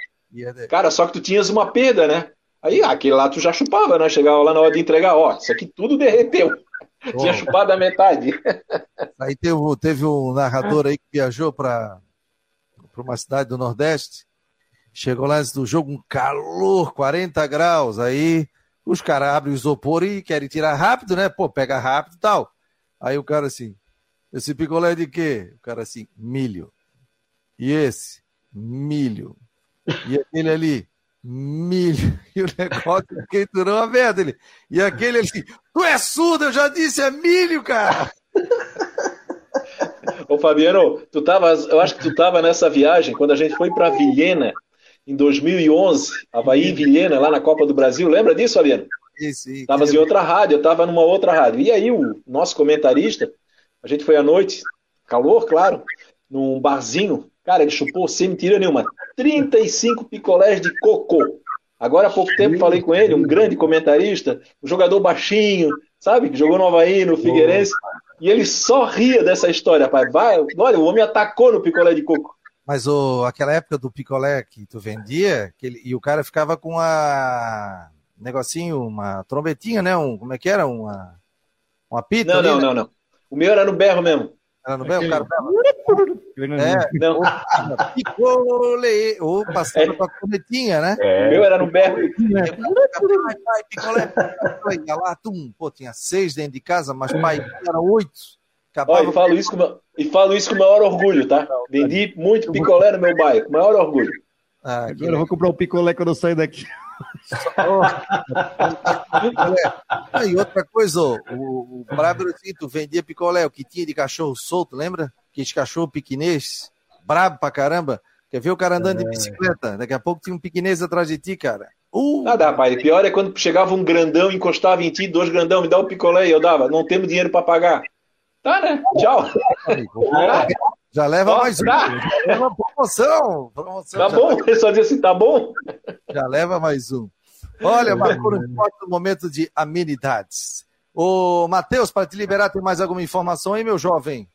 Cara, só que tu tinhas uma perda, né? Aí, aquele lá tu já chupava, né? Chegava lá na hora de entregar, ó, isso aqui tudo derreteu. Tinha chupado a metade. Aí teve, teve um narrador aí que viajou para uma cidade do Nordeste. Chegou lá antes do jogo, um calor, 40 graus. Aí os caras abrem o isopor e querem tirar rápido, né? Pô, pega rápido e tal. Aí o cara assim, esse picolé é de quê? O cara assim, milho. E esse? Milho. E aquele ali? Milho. E o negócio que durou a merda. Ele. E aquele ali, tu é surdo, eu já disse, é milho, cara. Ô, Fabiano, tu tava, eu acho que tu tava nessa viagem quando a gente foi para Vilhena em 2011, Havaí e Vilhena, lá na Copa do Brasil. Lembra disso, Fabiano? Isso, Tavas em outra rádio, eu tava numa outra rádio. E aí o nosso comentarista, a gente foi à noite, calor, claro, num barzinho. Cara, ele chupou sem mentira nenhuma, 35 picolés de cocô. Agora há pouco tempo falei com ele, um grande comentarista, um jogador baixinho, sabe? Que jogou no Havaí, no Figueirense. E ele só ria dessa história, pai. Vai, olha, o homem atacou no picolé de coco. Mas o, aquela época do picolé que tu vendia, que ele- e o cara ficava com a negocinho, uma trombetinha, né? Um, como é que era? Uma, uma pita Não, ali, não, né? não, não. O meu era no berro mesmo. Era no bem, o cara É. Não, o ficava picolé, ou passando com a trometinha, né? É, meu era no berro. Picolé, picolé. Ia lá, tum, pô, tinha seis dentro de casa, mas pai, era oito. Ó, Acabava e falo isso com meu- e falo isso com o maior orgulho, tá? Vendi muito picolé no meu bairro, com o maior orgulho. Ah, que Agora eu vou comprar um picolé quando eu sair daqui. Ah, e outra coisa, ó, o, o brabo tu vendia picolé, o que tinha de cachorro solto, lembra? Aqueles cachorro piquinês, brabo pra caramba. Quer ver o cara andando de bicicleta? Daqui a pouco tinha um piquinês atrás de ti, cara. Uh, Nada, rapaz. Pior é quando chegava um grandão, encostava em ti, dois grandão, me dá um picolé e eu dava. Não temos dinheiro pra pagar. Tá, né? Tchau. já leva mais um. tá. Já leva promoção. promoção Tá bom? Ele só dizia assim, tá bom? já leva mais um. Olha, marcou no próximo momento de amenidades. Ô, Matheus, para te liberar, tem mais alguma informação aí, meu jovem?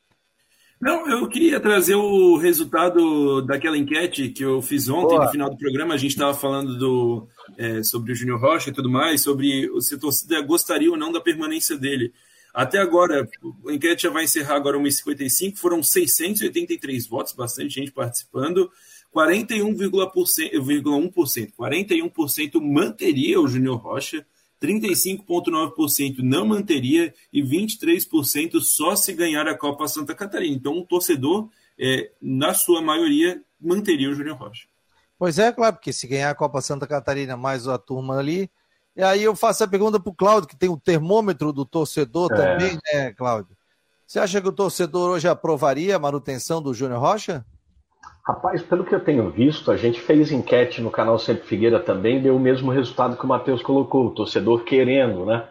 Não, eu queria trazer o resultado daquela enquete que eu fiz ontem, Boa. no final do programa. A gente estava falando do, é, sobre o Júnior Rocha e tudo mais, sobre se a torcida gostaria ou não da permanência dele. Até agora, a enquete já vai encerrar agora 1h55, foram 683 votos, bastante gente participando. 41,1%, 41% manteria o Júnior Rocha, 35,9% não manteria e 23% só se ganhar a Copa Santa Catarina. Então, o torcedor, é, na sua maioria, manteria o Júnior Rocha. Pois é, claro, porque se ganhar a Copa Santa Catarina mais a turma ali, E aí eu faço a pergunta para o Cláudio, que tem o termômetro do torcedor é. também, né, Cláudio? Você acha que o torcedor hoje aprovaria a manutenção do Júnior Rocha? Rapaz, pelo que eu tenho visto, a gente fez enquete no canal Sempre Figueira também, deu o mesmo resultado que o Matheus colocou, o torcedor querendo, né?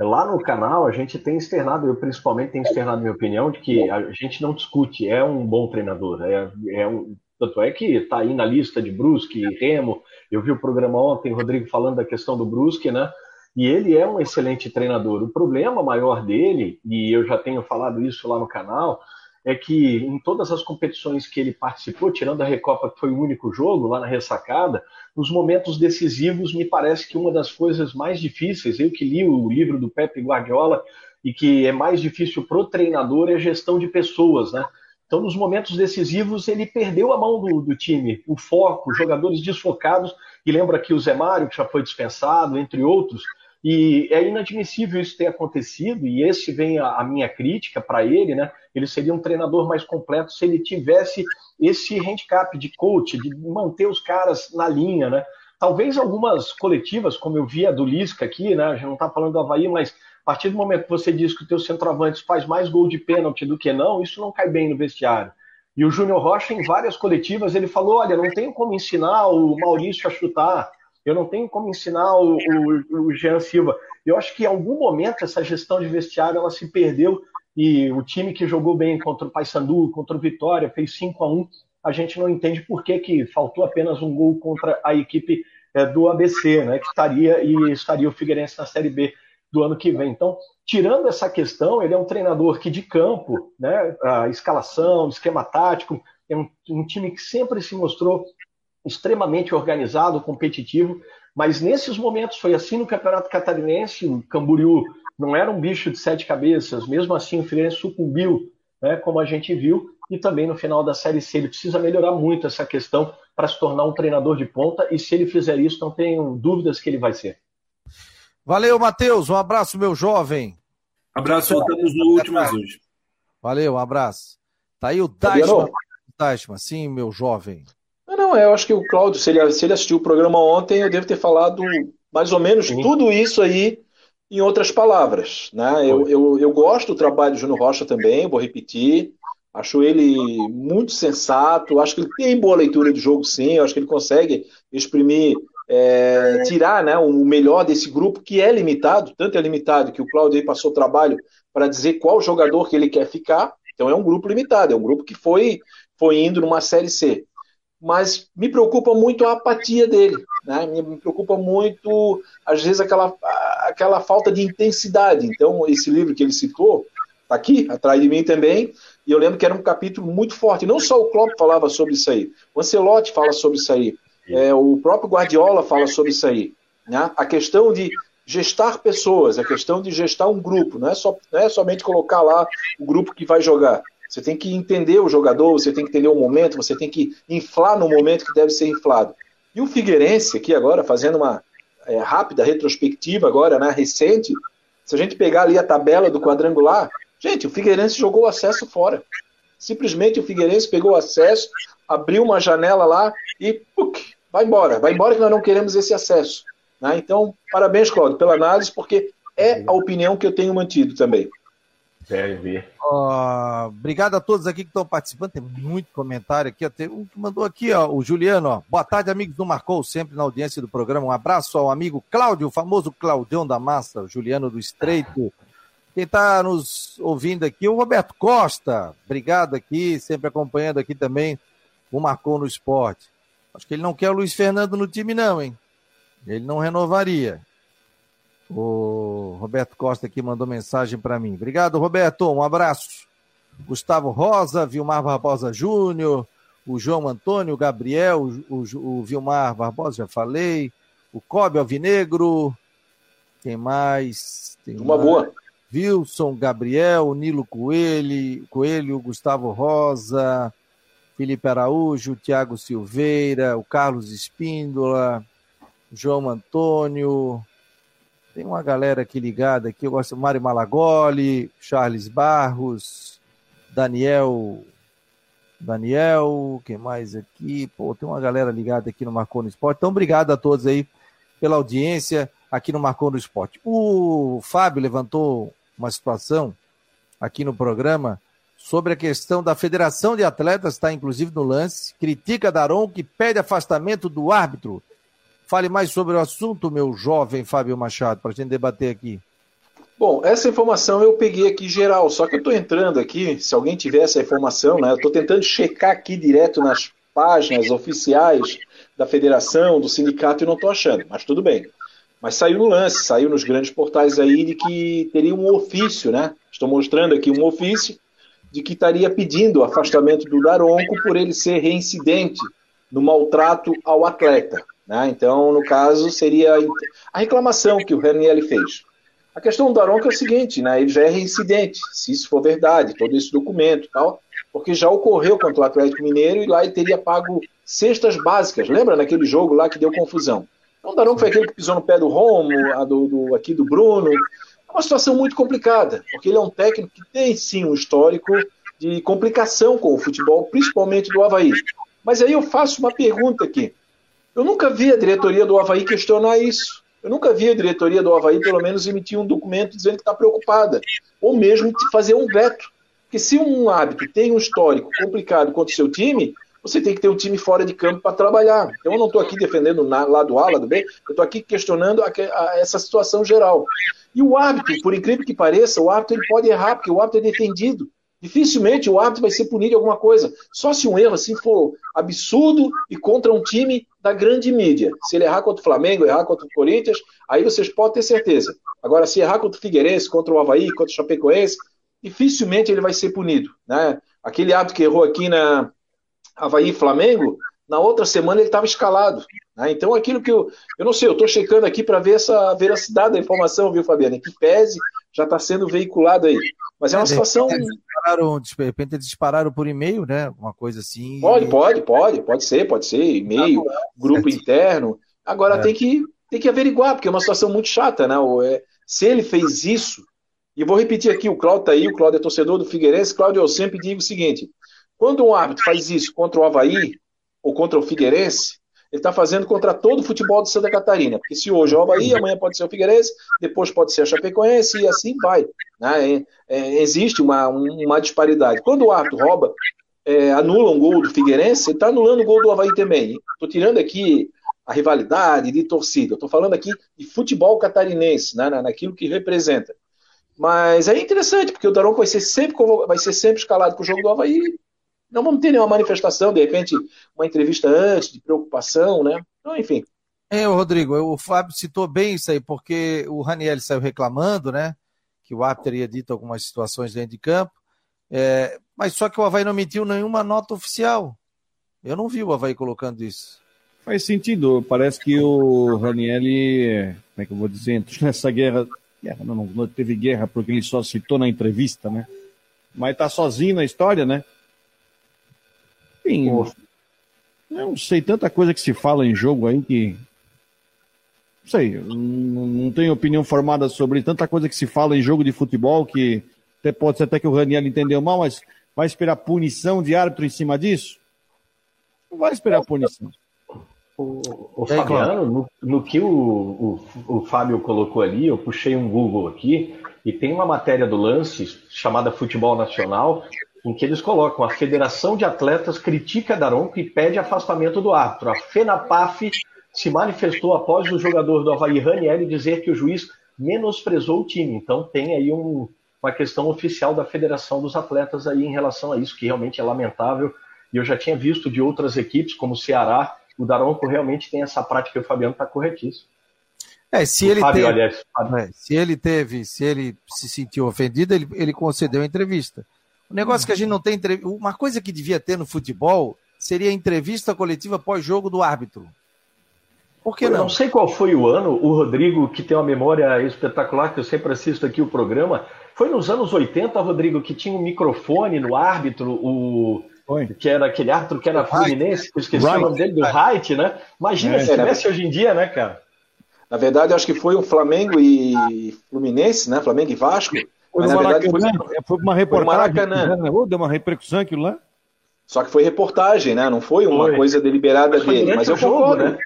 Lá no canal a gente tem externado, eu principalmente tenho externado minha opinião de que a gente não discute, é um bom treinador, é, é um, tanto é que está aí na lista de Brusque, Remo. Eu vi o programa ontem, Rodrigo falando da questão do Brusque, né? E ele é um excelente treinador. O problema maior dele, e eu já tenho falado isso lá no canal, é que em todas as competições que ele participou, tirando a Recopa, que foi o único jogo lá na ressacada, nos momentos decisivos, me parece que uma das coisas mais difíceis, eu que li o livro do Pepe Guardiola, e que é mais difícil para o treinador é a gestão de pessoas, né? Então, nos momentos decisivos, ele perdeu a mão do, do time, o foco, jogadores desfocados, e lembra que o Zé Mário, que já foi dispensado, entre outros, e é inadmissível isso ter acontecido, e esse vem a, a minha crítica para ele, né? Ele seria um treinador mais completo se ele tivesse esse handicap de coach, de manter os caras na linha, né? Talvez algumas coletivas, como eu vi a do Lisca aqui, né? A gente não está falando do Havaí, mas a partir do momento que você diz que o teu centroavante faz mais gol de pênalti do que não, isso não cai bem no vestiário. E o Júnior Rocha, em várias coletivas, ele falou: olha, não tenho como ensinar o Maurício a chutar, eu não tenho como ensinar o, o, o Jean Silva. Eu acho que em algum momento essa gestão de vestiário ela se perdeu e o time que jogou bem contra o Paysandu, contra o Vitória, fez 5 a 1 a gente não entende por que, que faltou apenas um gol contra a equipe é, do ABC, né, que estaria e estaria o Figueirense na Série B do ano que vem. Então, tirando essa questão, ele é um treinador que de campo, né, a escalação, esquema tático, é um, um time que sempre se mostrou extremamente organizado, competitivo, mas nesses momentos foi assim no Campeonato Catarinense, o Camboriú não era um bicho de sete cabeças, mesmo assim o Figueirense sucumbiu, né, como a gente viu, e também no final da Série C. Ele precisa melhorar muito essa questão para se tornar um treinador de ponta, e se ele fizer isso, não tenho dúvidas que ele vai ser. Valeu, Matheus. Um abraço, meu jovem. Abraço, voltamos no últimas hoje. Valeu, um abraço. Tá aí o Tashma. Tashma, sim, meu jovem. Não, não, eu acho que o Cláudio, se ele, se ele assistiu o programa ontem, eu devo ter falado mais ou menos sim. tudo isso aí em outras palavras. Né? Eu, eu, eu gosto do trabalho do Júnior Rocha também, vou repetir. Acho ele muito sensato, acho que ele tem boa leitura de jogo, sim. Acho que ele consegue exprimir é, tirar né, o melhor desse grupo, que é limitado, tanto é limitado que o Claudio passou trabalho para dizer qual jogador que ele quer ficar. Então é um grupo limitado, é um grupo que foi, foi indo numa Série C. Mas me preocupa muito a apatia dele, né? me preocupa muito, às vezes, aquela, aquela falta de intensidade. Então, esse livro que ele citou, está aqui, atrás de mim também, e eu lembro que era um capítulo muito forte. Não só o Klopp falava sobre isso aí, o Ancelotti fala sobre isso aí. É, o próprio Guardiola fala sobre isso aí. Né? A questão de gestar pessoas, a questão de gestar um grupo, não é, só, não é somente colocar lá o grupo que vai jogar. Você tem que entender o jogador, você tem que entender o momento, você tem que inflar no momento que deve ser inflado. E o Figueirense, aqui agora, fazendo uma é, rápida retrospectiva agora, né, recente, se a gente pegar ali a tabela do quadrangular, gente, o Figueirense jogou o acesso fora. Simplesmente o Figueirense pegou o acesso, abriu uma janela lá e puc, vai embora, vai embora que nós não queremos esse acesso. Né? Então, parabéns, Cláudio, pela análise, porque é a opinião que eu tenho mantido também. Deve ver. Uh, obrigado a todos aqui que estão participando. Tem muito comentário aqui. Tem um que mandou aqui, ó, o Juliano. Ó. Boa tarde, amigos do Marcou, sempre na audiência do programa. Um abraço ao amigo Cláudio, o famoso Claudião da Massa, Juliano do Estreito. Quem está nos ouvindo aqui, o Roberto Costa. Obrigado aqui, sempre acompanhando aqui também o Marcou no Esporte. Acho que ele não quer o Luiz Fernando no time, não, hein? Ele não renovaria. O Roberto Costa aqui mandou mensagem para mim. Obrigado, Roberto. Um abraço. Gustavo Rosa, Vilmar Barbosa Júnior, o João Antônio, o Gabriel, o, o, o Vilmar Barbosa, já falei. O Cobb Alvinegro. Quem mais? Tem Uma mais. boa. Wilson, Gabriel, Nilo Coelho, Coelho, Gustavo Rosa, Felipe Araújo, Tiago Silveira, o Carlos Espíndola, João Antônio. Tem uma galera aqui ligada aqui, eu gosto Mário Malagoli, Charles Barros, Daniel Daniel, quem mais aqui? Pô, tem uma galera ligada aqui no Marcou no Esporte. Então, obrigado a todos aí pela audiência. aqui no Marcou no Esporte. O Fábio levantou uma situação aqui no programa sobre a questão da Federação de Atletas, está inclusive no lance, critica Daron que pede afastamento do árbitro. Fale mais sobre o assunto, meu jovem Fábio Machado, para a gente debater aqui. Bom, essa informação eu peguei aqui geral, só que eu estou entrando aqui, se alguém tiver essa informação, né, eu estou tentando checar aqui direto nas páginas oficiais da federação, do sindicato, e não estou achando, mas tudo bem. Mas saiu no lance, saiu nos grandes portais aí de que teria um ofício, né? Estou mostrando aqui um ofício de que estaria pedindo o afastamento do Daronco por ele ser reincidente no maltrato ao atleta. Né? Então, no caso, seria a reclamação que o Raniel fez. A questão do Daronco é o seguinte, né? ele já é reincidente, se isso for verdade, todo esse documento tal, porque já ocorreu contra o Atlético Mineiro e lá ele teria pago cestas básicas. Lembra naquele jogo lá que deu confusão? Então, o Daronco foi aquele que pisou no pé do Romo, do, do, aqui do Bruno, é uma situação muito complicada, porque ele é um técnico que tem sim um histórico de complicação com o futebol, principalmente do Havaí. Mas aí eu faço uma pergunta aqui. Eu nunca vi a diretoria do Havaí questionar isso. Eu nunca vi a diretoria do Havaí, pelo menos, emitir um documento dizendo que está preocupada, ou mesmo fazer um veto. Porque se um árbitro tem um histórico complicado contra o seu time, você tem que ter um time fora de campo para trabalhar. Então eu não estou aqui defendendo lado A, lado B, eu estou aqui questionando a, a, essa situação geral. E o árbitro, por incrível que pareça, o árbitro ele pode errar, porque o árbitro é defendido. Dificilmente o árbitro vai ser punido de alguma coisa. Só se um erro assim for absurdo e contra um time da grande mídia. Se ele errar contra o Flamengo, errar contra o Corinthians, aí vocês podem ter certeza. Agora, se errar contra o Figueirense, contra o Havaí, contra o Chapecoense, dificilmente ele vai ser punido. Né? Aquele árbitro que errou aqui na Havaí Flamengo, na outra semana ele estava escalado. Né? Então, aquilo que eu. Eu não sei, eu estou checando aqui para ver essa veracidade da informação, viu, Fabiana? Que pese já está sendo veiculado aí. Mas é uma situação. Eles dispararam, de repente eles dispararam por e-mail, né? Uma coisa assim. Pode, pode, pode, pode ser, pode ser. E-mail, grupo interno. Agora é. tem, que, tem que averiguar, porque é uma situação muito chata, né? É, se ele fez isso, e vou repetir aqui, o Cláudio está aí, o Cláudio é torcedor do Figueirense, Cláudio, eu sempre digo o seguinte: quando um árbitro faz isso contra o Havaí, ou contra o Figueirense, ele está fazendo contra todo o futebol de Santa Catarina. Porque se hoje é o Havaí, amanhã pode ser o Figueirense, depois pode ser a Chapecoense e assim vai. Né? É, é, existe uma, uma disparidade. Quando o árbitro rouba, é, anula um gol do Figueirense, ele está anulando o gol do Havaí também. Estou tirando aqui a rivalidade de torcida. Estou falando aqui de futebol catarinense, né? naquilo que representa. Mas é interessante, porque o Daronco vai ser sempre, vai ser sempre escalado para o jogo do Havaí não vamos ter nenhuma manifestação, de repente, uma entrevista antes, de preocupação, né? Então, enfim. É, Rodrigo, o Fábio citou bem isso aí, porque o Raniel saiu reclamando, né? Que o árbitro teria dito algumas situações dentro de campo. É, mas só que o Havaí não emitiu nenhuma nota oficial. Eu não vi o Havaí colocando isso. Faz sentido. Parece que o Raniel, como é que eu vou dizer, nessa guerra, guerra não, não teve guerra porque ele só citou na entrevista, né? Mas tá sozinho na história, né? Enfim, não sei, tanta coisa que se fala em jogo aí que. Não sei, não, não tenho opinião formada sobre tanta coisa que se fala em jogo de futebol que até pode ser até que o Raniel entendeu mal, mas vai esperar punição de árbitro em cima disso? Não vai esperar punição. O, o Fabiano, no, no, que o, o, o Fábio colocou ali, eu puxei um Google aqui e tem uma matéria do lance chamada Futebol Nacional em que eles colocam a Federação de Atletas critica Daronco e pede afastamento do árbitro. A FENAPAF se manifestou após o jogador do Havaí Ranieri dizer que o juiz menosprezou o time. Então tem aí um, uma questão oficial da Federação dos Atletas aí em relação a isso, que realmente é lamentável. E eu já tinha visto de outras equipes, como o Ceará, o Daronco realmente tem essa prática, e o Fabiano está corretíssimo. É, se ele, Fábio, teve, aliás, é, se ele teve, se ele se sentiu ofendido, ele, ele concedeu a entrevista. O negócio que a gente não tem. Uma coisa que devia ter no futebol seria a entrevista coletiva pós-jogo do árbitro. Por que não? Eu não sei qual foi o ano, o Rodrigo, que tem uma memória espetacular, que eu sempre assisto aqui o programa. Foi nos anos 80, Rodrigo, que tinha um microfone no árbitro, o. Foi. Que era aquele árbitro que era Fluminense, que eu esqueci right. o nome dele, do Wright, né? Imagina é, se tivesse hoje em dia, né, cara? Na verdade, acho que foi o Flamengo e Fluminense, né? Flamengo e Vasco foi no Maracanã, foi, foi uma reportagem. Foi Maracanã. Né? Deu uma repercussão aquilo lá. Só que foi reportagem, né? Não foi uma foi. coisa deliberada mas dele. Mas eu jogo, concordo. Né?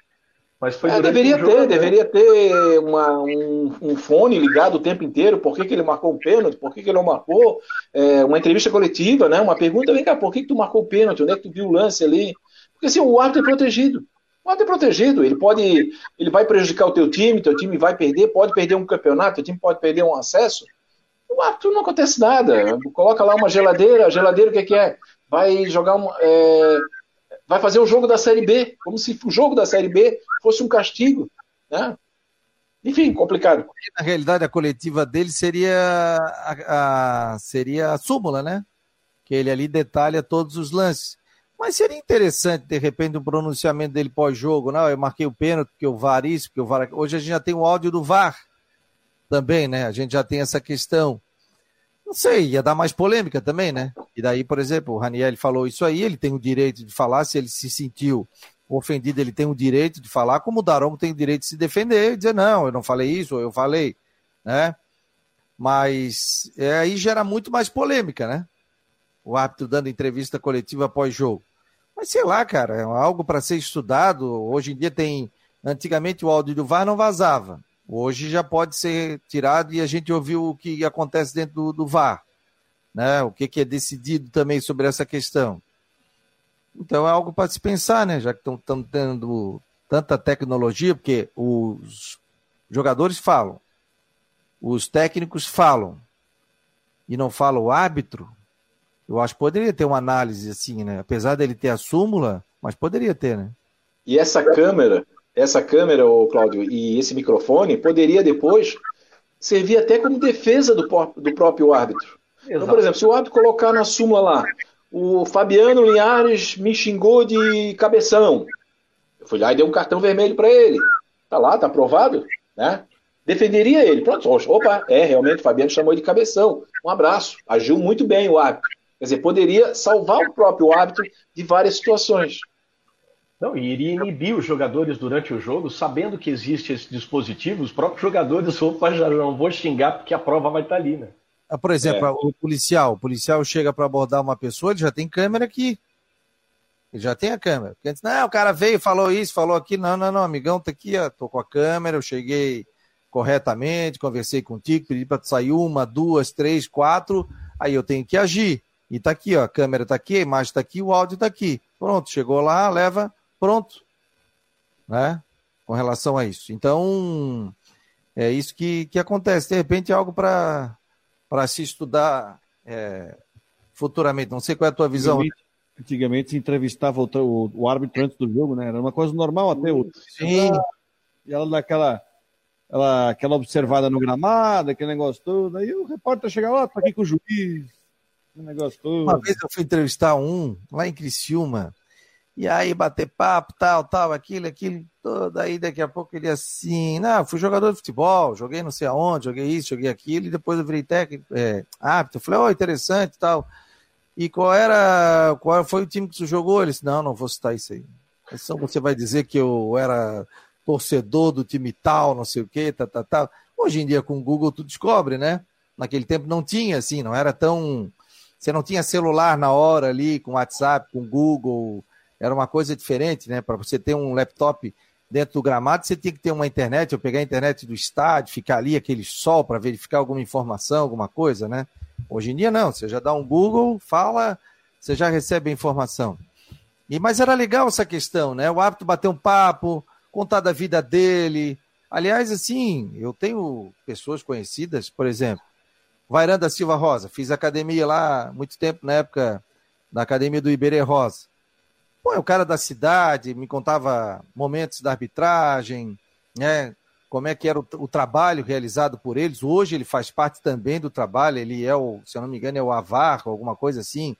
Mas foi é, deveria ter, né? deveria ter uma, um, um, fone ligado o tempo inteiro. Por que, que ele marcou o pênalti? Por que, que ele não marcou? É, uma entrevista coletiva, né? Uma pergunta, vem cá, por que, que tu marcou o pênalti? Onde é que tu viu o lance ali? Porque assim, o árbitro é protegido. O árbitro é protegido. Ele pode, ele vai prejudicar o teu time, teu time vai perder, pode perder um campeonato, teu time pode perder um acesso. O árbitro não acontece nada. Coloca lá uma geladeira, a geladeira o que, que é? Vai jogar um, é, vai fazer o jogo da Série B, como se o jogo da Série B fosse um castigo. Né? Enfim, complicado. Na realidade, a coletiva dele seria a, a, seria a súmula, né? Que ele ali detalha todos os lances. Mas seria interessante, de repente, um pronunciamento dele pós-jogo. Não, eu marquei o pênalti, porque o VAR isso, porque o VAR... Hoje a gente já tem o áudio do VAR também, né? A gente já tem essa questão. Não sei, ia dar mais polêmica também, né? E daí, por exemplo, o Raniel falou isso aí, ele tem o direito de falar, se ele se sentiu ofendido, ele tem o direito de falar, como o Daronco tem o direito de se defender e dizer, não, eu não falei isso, ou eu falei, né? Mas é, aí gera muito mais polêmica, né? O árbitro dando entrevista coletiva após jogo. Mas sei lá, cara, é algo para ser estudado. Hoje em dia tem. Antigamente o áudio do VAR não vazava. Hoje já pode ser tirado e a gente ouviu o que acontece dentro do, do VAR, né? O que, que é decidido também sobre essa questão. Então é algo para se pensar, né? Já que estão tendo tanta tecnologia, porque os jogadores falam, os técnicos falam e não fala o árbitro. Eu acho que poderia ter uma análise assim, né? Apesar dele ter a súmula, mas poderia ter, né? E essa câmera essa câmera, o Cláudio, e esse microfone poderia depois servir até como defesa do, do próprio árbitro. Exato. Então, por exemplo, se o árbitro colocar na súmula lá, o Fabiano Linhares me xingou de cabeção. Eu fui lá e dei um cartão vermelho para ele. Tá lá, tá aprovado, né? Defenderia ele. Pronto, opa, é, realmente, o Fabiano chamou de cabeção. Um abraço. Agiu muito bem o árbitro. Quer dizer, poderia salvar o próprio árbitro de várias situações. Não, e iria inibir os jogadores durante o jogo, sabendo que existe esse dispositivo, os próprios jogadores, opa, já não vou xingar porque a prova vai estar ali, né? Ah, por exemplo, é. o policial, o policial chega para abordar uma pessoa, ele já tem câmera aqui. Ele já tem a câmera. Porque antes, não, o cara veio, falou isso, falou aquilo. Não, não, não, amigão, tá aqui, ó, tô com a câmera, eu cheguei corretamente, conversei contigo, pedi para sair uma, duas, três, quatro, aí eu tenho que agir. E tá aqui, ó, a câmera tá aqui, a imagem tá aqui, o áudio tá aqui. Pronto, chegou lá, leva Pronto. Né? Com relação a isso. Então, é isso que, que acontece. De repente é algo para se estudar é, futuramente. Não sei qual é a tua visão. Antigamente, antigamente se entrevistava o, o, o, árbitro antes do jogo, né? Era uma coisa normal até. O, Sim. E ela daquela aquela, aquela observada no gramado, aquele negócio todo. Aí o repórter chega lá, tá aqui com o juiz. negócio todo. Uma vez eu fui entrevistar um lá em Criciúma e aí bater papo, tal, tal, aquilo, aquilo, todo. Aí daqui a pouco ele assim, não, fui jogador de futebol, joguei não sei aonde, joguei isso, joguei aquilo, e depois eu virei técnico, é, árbitro. Falei, ó, oh, interessante tal. E qual era, qual foi o time que você jogou? Ele disse, não, não vou citar isso aí. Então você vai dizer que eu era torcedor do time tal, não sei o que, tal, tal, tal. Hoje em dia com o Google tu descobre, né? Naquele tempo não tinha, assim, não era tão. Você não tinha celular na hora ali, com WhatsApp, com Google, era uma coisa diferente, né? Para você ter um laptop dentro do gramado, você tinha que ter uma internet, eu pegar a internet do estádio, ficar ali aquele sol para verificar alguma informação, alguma coisa, né? Hoje em dia não, você já dá um Google, fala, você já recebe a informação. E mas era legal essa questão, né? O hábito bater um papo, contar da vida dele. Aliás, assim, eu tenho pessoas conhecidas, por exemplo, Vairanda Silva Rosa, fiz academia lá muito tempo na época da academia do Iberê Rosa. Pô, é o cara da cidade, me contava momentos da arbitragem, né? Como é que era o, o, trabalho realizado por eles. Hoje ele faz parte também do trabalho, ele é o, se eu não me engano, é o AVAR, alguma coisa assim.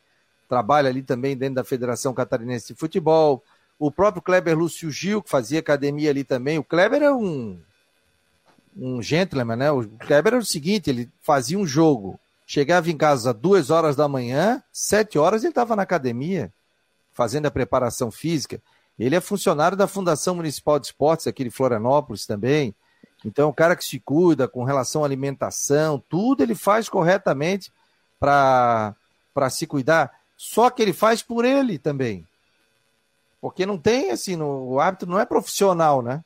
Trabalha ali também dentro da Federação Catarinense de Futebol. O próprio Kleber Lúcio Gil, que fazia academia ali também. O Kleber era um, um gentleman, né? O Kleber era o seguinte: ele fazia um jogo, chegava em casa duas horas da manhã, sete horas ele estava na academia fazendo a preparação física. Ele é funcionário da Fundação Municipal de Esportes aqui de Florianópolis também. Então, o cara que se cuida com relação à alimentação, tudo ele faz corretamente para se cuidar. Só que ele faz por ele também. Porque não tem, assim, no, o árbitro não é profissional, né?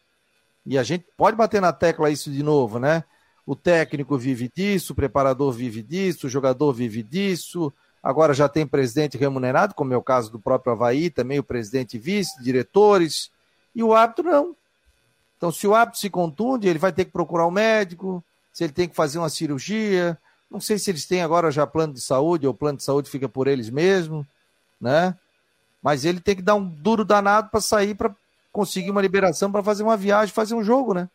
E a gente pode bater na tecla isso de novo, né? O técnico vive disso, o preparador vive disso, o jogador vive disso. Agora já tem presidente remunerado, como é o caso do próprio Havaí, também o presidente vice, diretores. E o árbitro não. Então, se o árbitro se contunde, ele vai ter que procurar um médico, se ele tem que fazer uma cirurgia. Não sei se eles têm agora já plano de saúde, ou o plano de saúde fica por eles mesmos, né? Mas ele tem que dar um duro danado para sair, para conseguir uma liberação para fazer uma viagem, fazer um jogo, né?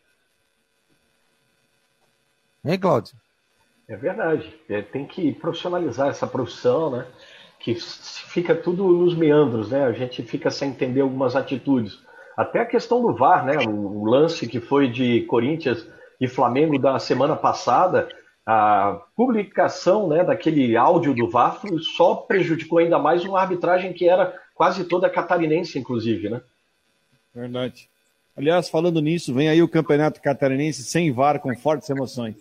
Hein, Cláudio? É verdade. É, tem que profissionalizar essa profissão, né? Que fica tudo nos meandros, né? A gente fica sem entender algumas atitudes. Até a questão do VAR, né? O, lance que foi de Corinthians e Flamengo da semana passada, a publicação né, daquele áudio do VAR só prejudicou ainda mais uma arbitragem que era quase toda catarinense, inclusive, né? Verdade. Aliás, falando nisso, vem aí o Campeonato Catarinense sem VAR, com fortes emoções.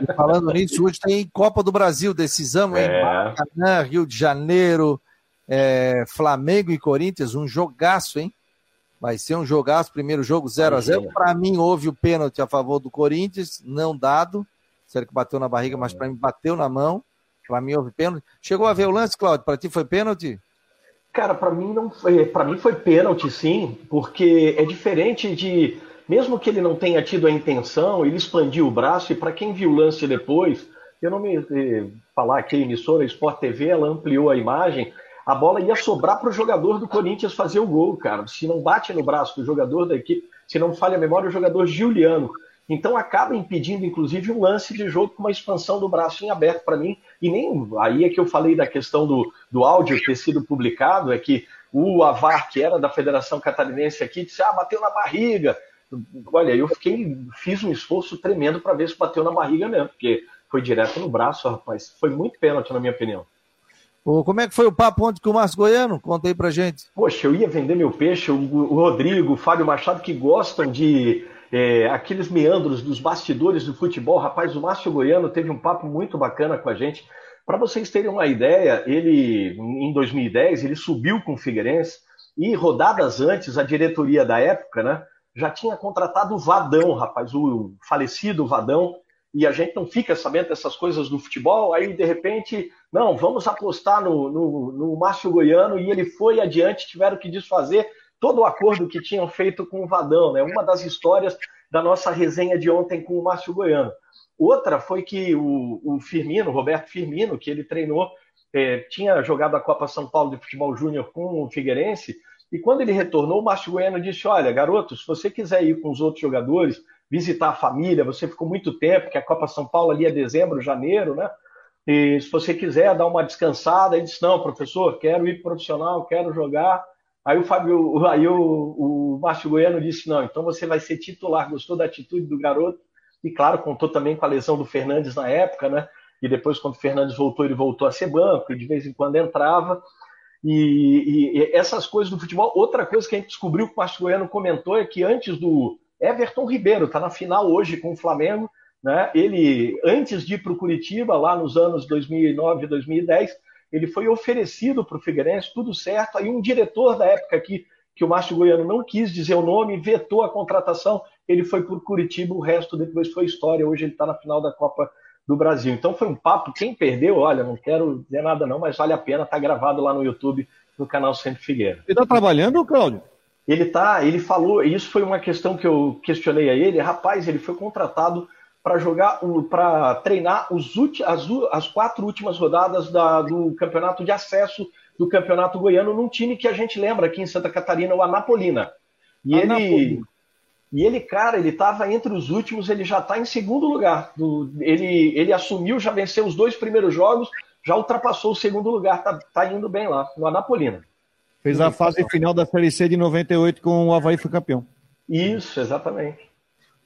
E falando nisso, hoje tem Copa do Brasil, decisão é. em Maracanã, Rio de Janeiro, é, Flamengo e Corinthians, um jogaço, hein? Vai ser um jogaço, primeiro jogo 0 a 0 Para mim, houve o pênalti a favor do Corinthians, não dado. Sério que bateu na barriga, mas para mim bateu na mão. Para mim houve pênalti. Chegou a ver o lance, Claudio? Para ti foi pênalti? Cara, para mim não foi. Para mim foi pênalti, sim, porque é diferente de mesmo que ele não tenha tido a intenção, ele expandiu o braço e para quem viu o lance depois, eu não me eh, falar que a emissora Sport TV ela ampliou a imagem, a bola ia sobrar para o jogador do Corinthians fazer o gol, cara. Se não bate no braço do jogador da equipe, se não falha a memória, o jogador Juliano. Então acaba impedindo, inclusive, um lance de jogo com uma expansão do braço em aberto para mim. E nem aí é que eu falei da questão do, do áudio ter sido publicado, é que o Avar, que era da Federação Catarinense aqui, disse: ah, bateu na barriga. Olha, eu fiquei, fiz um esforço tremendo para ver se bateu na barriga mesmo, porque foi direto no braço, rapaz. Foi muito pênalti, na minha opinião. como é que foi o papo ontem com o Márcio Goiano? Conta aí pra gente. Poxa, eu ia vender meu peixe, o, o Rodrigo, o Fábio Machado, que gostam de é, aqueles meandros dos bastidores do futebol. Rapaz, o Márcio Goiano teve um papo muito bacana com a gente. Para vocês terem uma ideia, ele, em 2010, ele subiu com o Figueirense e rodadas antes, a diretoria da época, né, já tinha contratado o Vadão, rapaz, o falecido Vadão, e a gente não fica sabendo dessas coisas do futebol, aí de repente, não, vamos apostar no, no, no Márcio Goiano, e ele foi adiante, tiveram que desfazer todo o acordo que tinham feito com o Vadão, né? Uma das histórias da nossa resenha de ontem com o Márcio Goiano. Outra foi que o, o Firmino, Roberto Firmino, que ele treinou, é, tinha jogado a Copa São Paulo de Futebol Júnior com o Figueirense, e quando ele retornou, o Márcio Goiano disse: Olha, garoto, se você quiser ir com os outros jogadores, visitar a família, você ficou muito tempo, que a Copa São Paulo ali é dezembro, janeiro, né? E se você quiser dar uma descansada, ele disse: Não, professor, quero ir profissional, quero jogar. Aí o Fábio, aí o, o Márcio Goiano disse: Não, então você vai ser titular. Gostou da atitude do garoto? E claro, contou também com a lesão do Fernandes na época, né? E depois, quando o Fernandes voltou, ele voltou a ser banco, e de vez em quando entrava. E, e, essas coisas do futebol. Outra coisa que a gente descobriu que o Márcio Goiano comentou é que antes do Everton Ribeiro, está na final hoje com o Flamengo, né? Ele, antes de ir para o Curitiba, lá nos anos 2009 e 2010, ele foi oferecido para o Figueirense, tudo certo. Aí um diretor da época aqui, que o Márcio Goiano não quis dizer o nome, vetou a contratação, ele foi para o Curitiba, o resto depois foi história. Hoje ele está na final da Copa do Brasil. Então foi um papo. Quem perdeu, olha, não quero dizer nada não, mas vale a pena, tá gravado lá no YouTube, no canal Sempre Figueira. Ele está trabalhando, Cláudio? Ele tá, ele falou, isso foi uma questão que eu questionei a ele. Rapaz, ele foi contratado para jogar, para treinar os as, as quatro últimas rodadas da, do campeonato de acesso do campeonato goiano num time que a gente lembra aqui em Santa Catarina, o Anapolina. E Anapolina. ele e ele, cara, ele estava entre os últimos, ele já está em segundo lugar. Do, ele, ele assumiu, já venceu os dois primeiros jogos, já ultrapassou o segundo lugar, está tá indo bem lá, no Anapolina. Fez a fase final da Série C de 98 com o Havaí foi campeão. Isso, exatamente.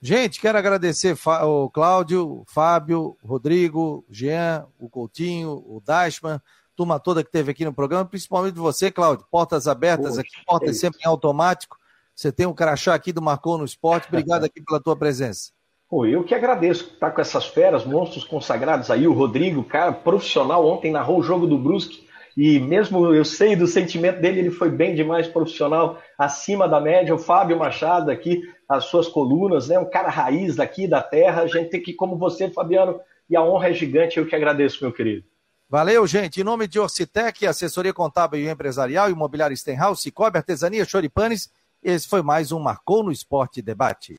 Gente, quero agradecer o Cláudio, o Fábio, o Rodrigo, o Jean, o Coutinho, o Dashman, turma toda que esteve aqui no programa, principalmente você, Cláudio. Portas abertas Poxa, aqui, portas é sempre em automático. Você tem um crachá aqui do Marcou no Esporte. Obrigado aqui pela tua presença. Pô, eu que agradeço estar com essas feras, monstros consagrados aí. O Rodrigo, cara, profissional, ontem narrou o jogo do Brusque E mesmo eu sei do sentimento dele, ele foi bem demais profissional, acima da média. O Fábio Machado aqui, as suas colunas, né? Um cara raiz daqui da terra. A gente tem que, como você, Fabiano, e a honra é gigante. Eu que agradeço, meu querido. Valeu, gente. Em nome de Orcitec, assessoria contábil e empresarial, imobiliário Stenhouse, Cicobi, artesania, choripanes, esse foi mais um Marcou no Esporte Debate.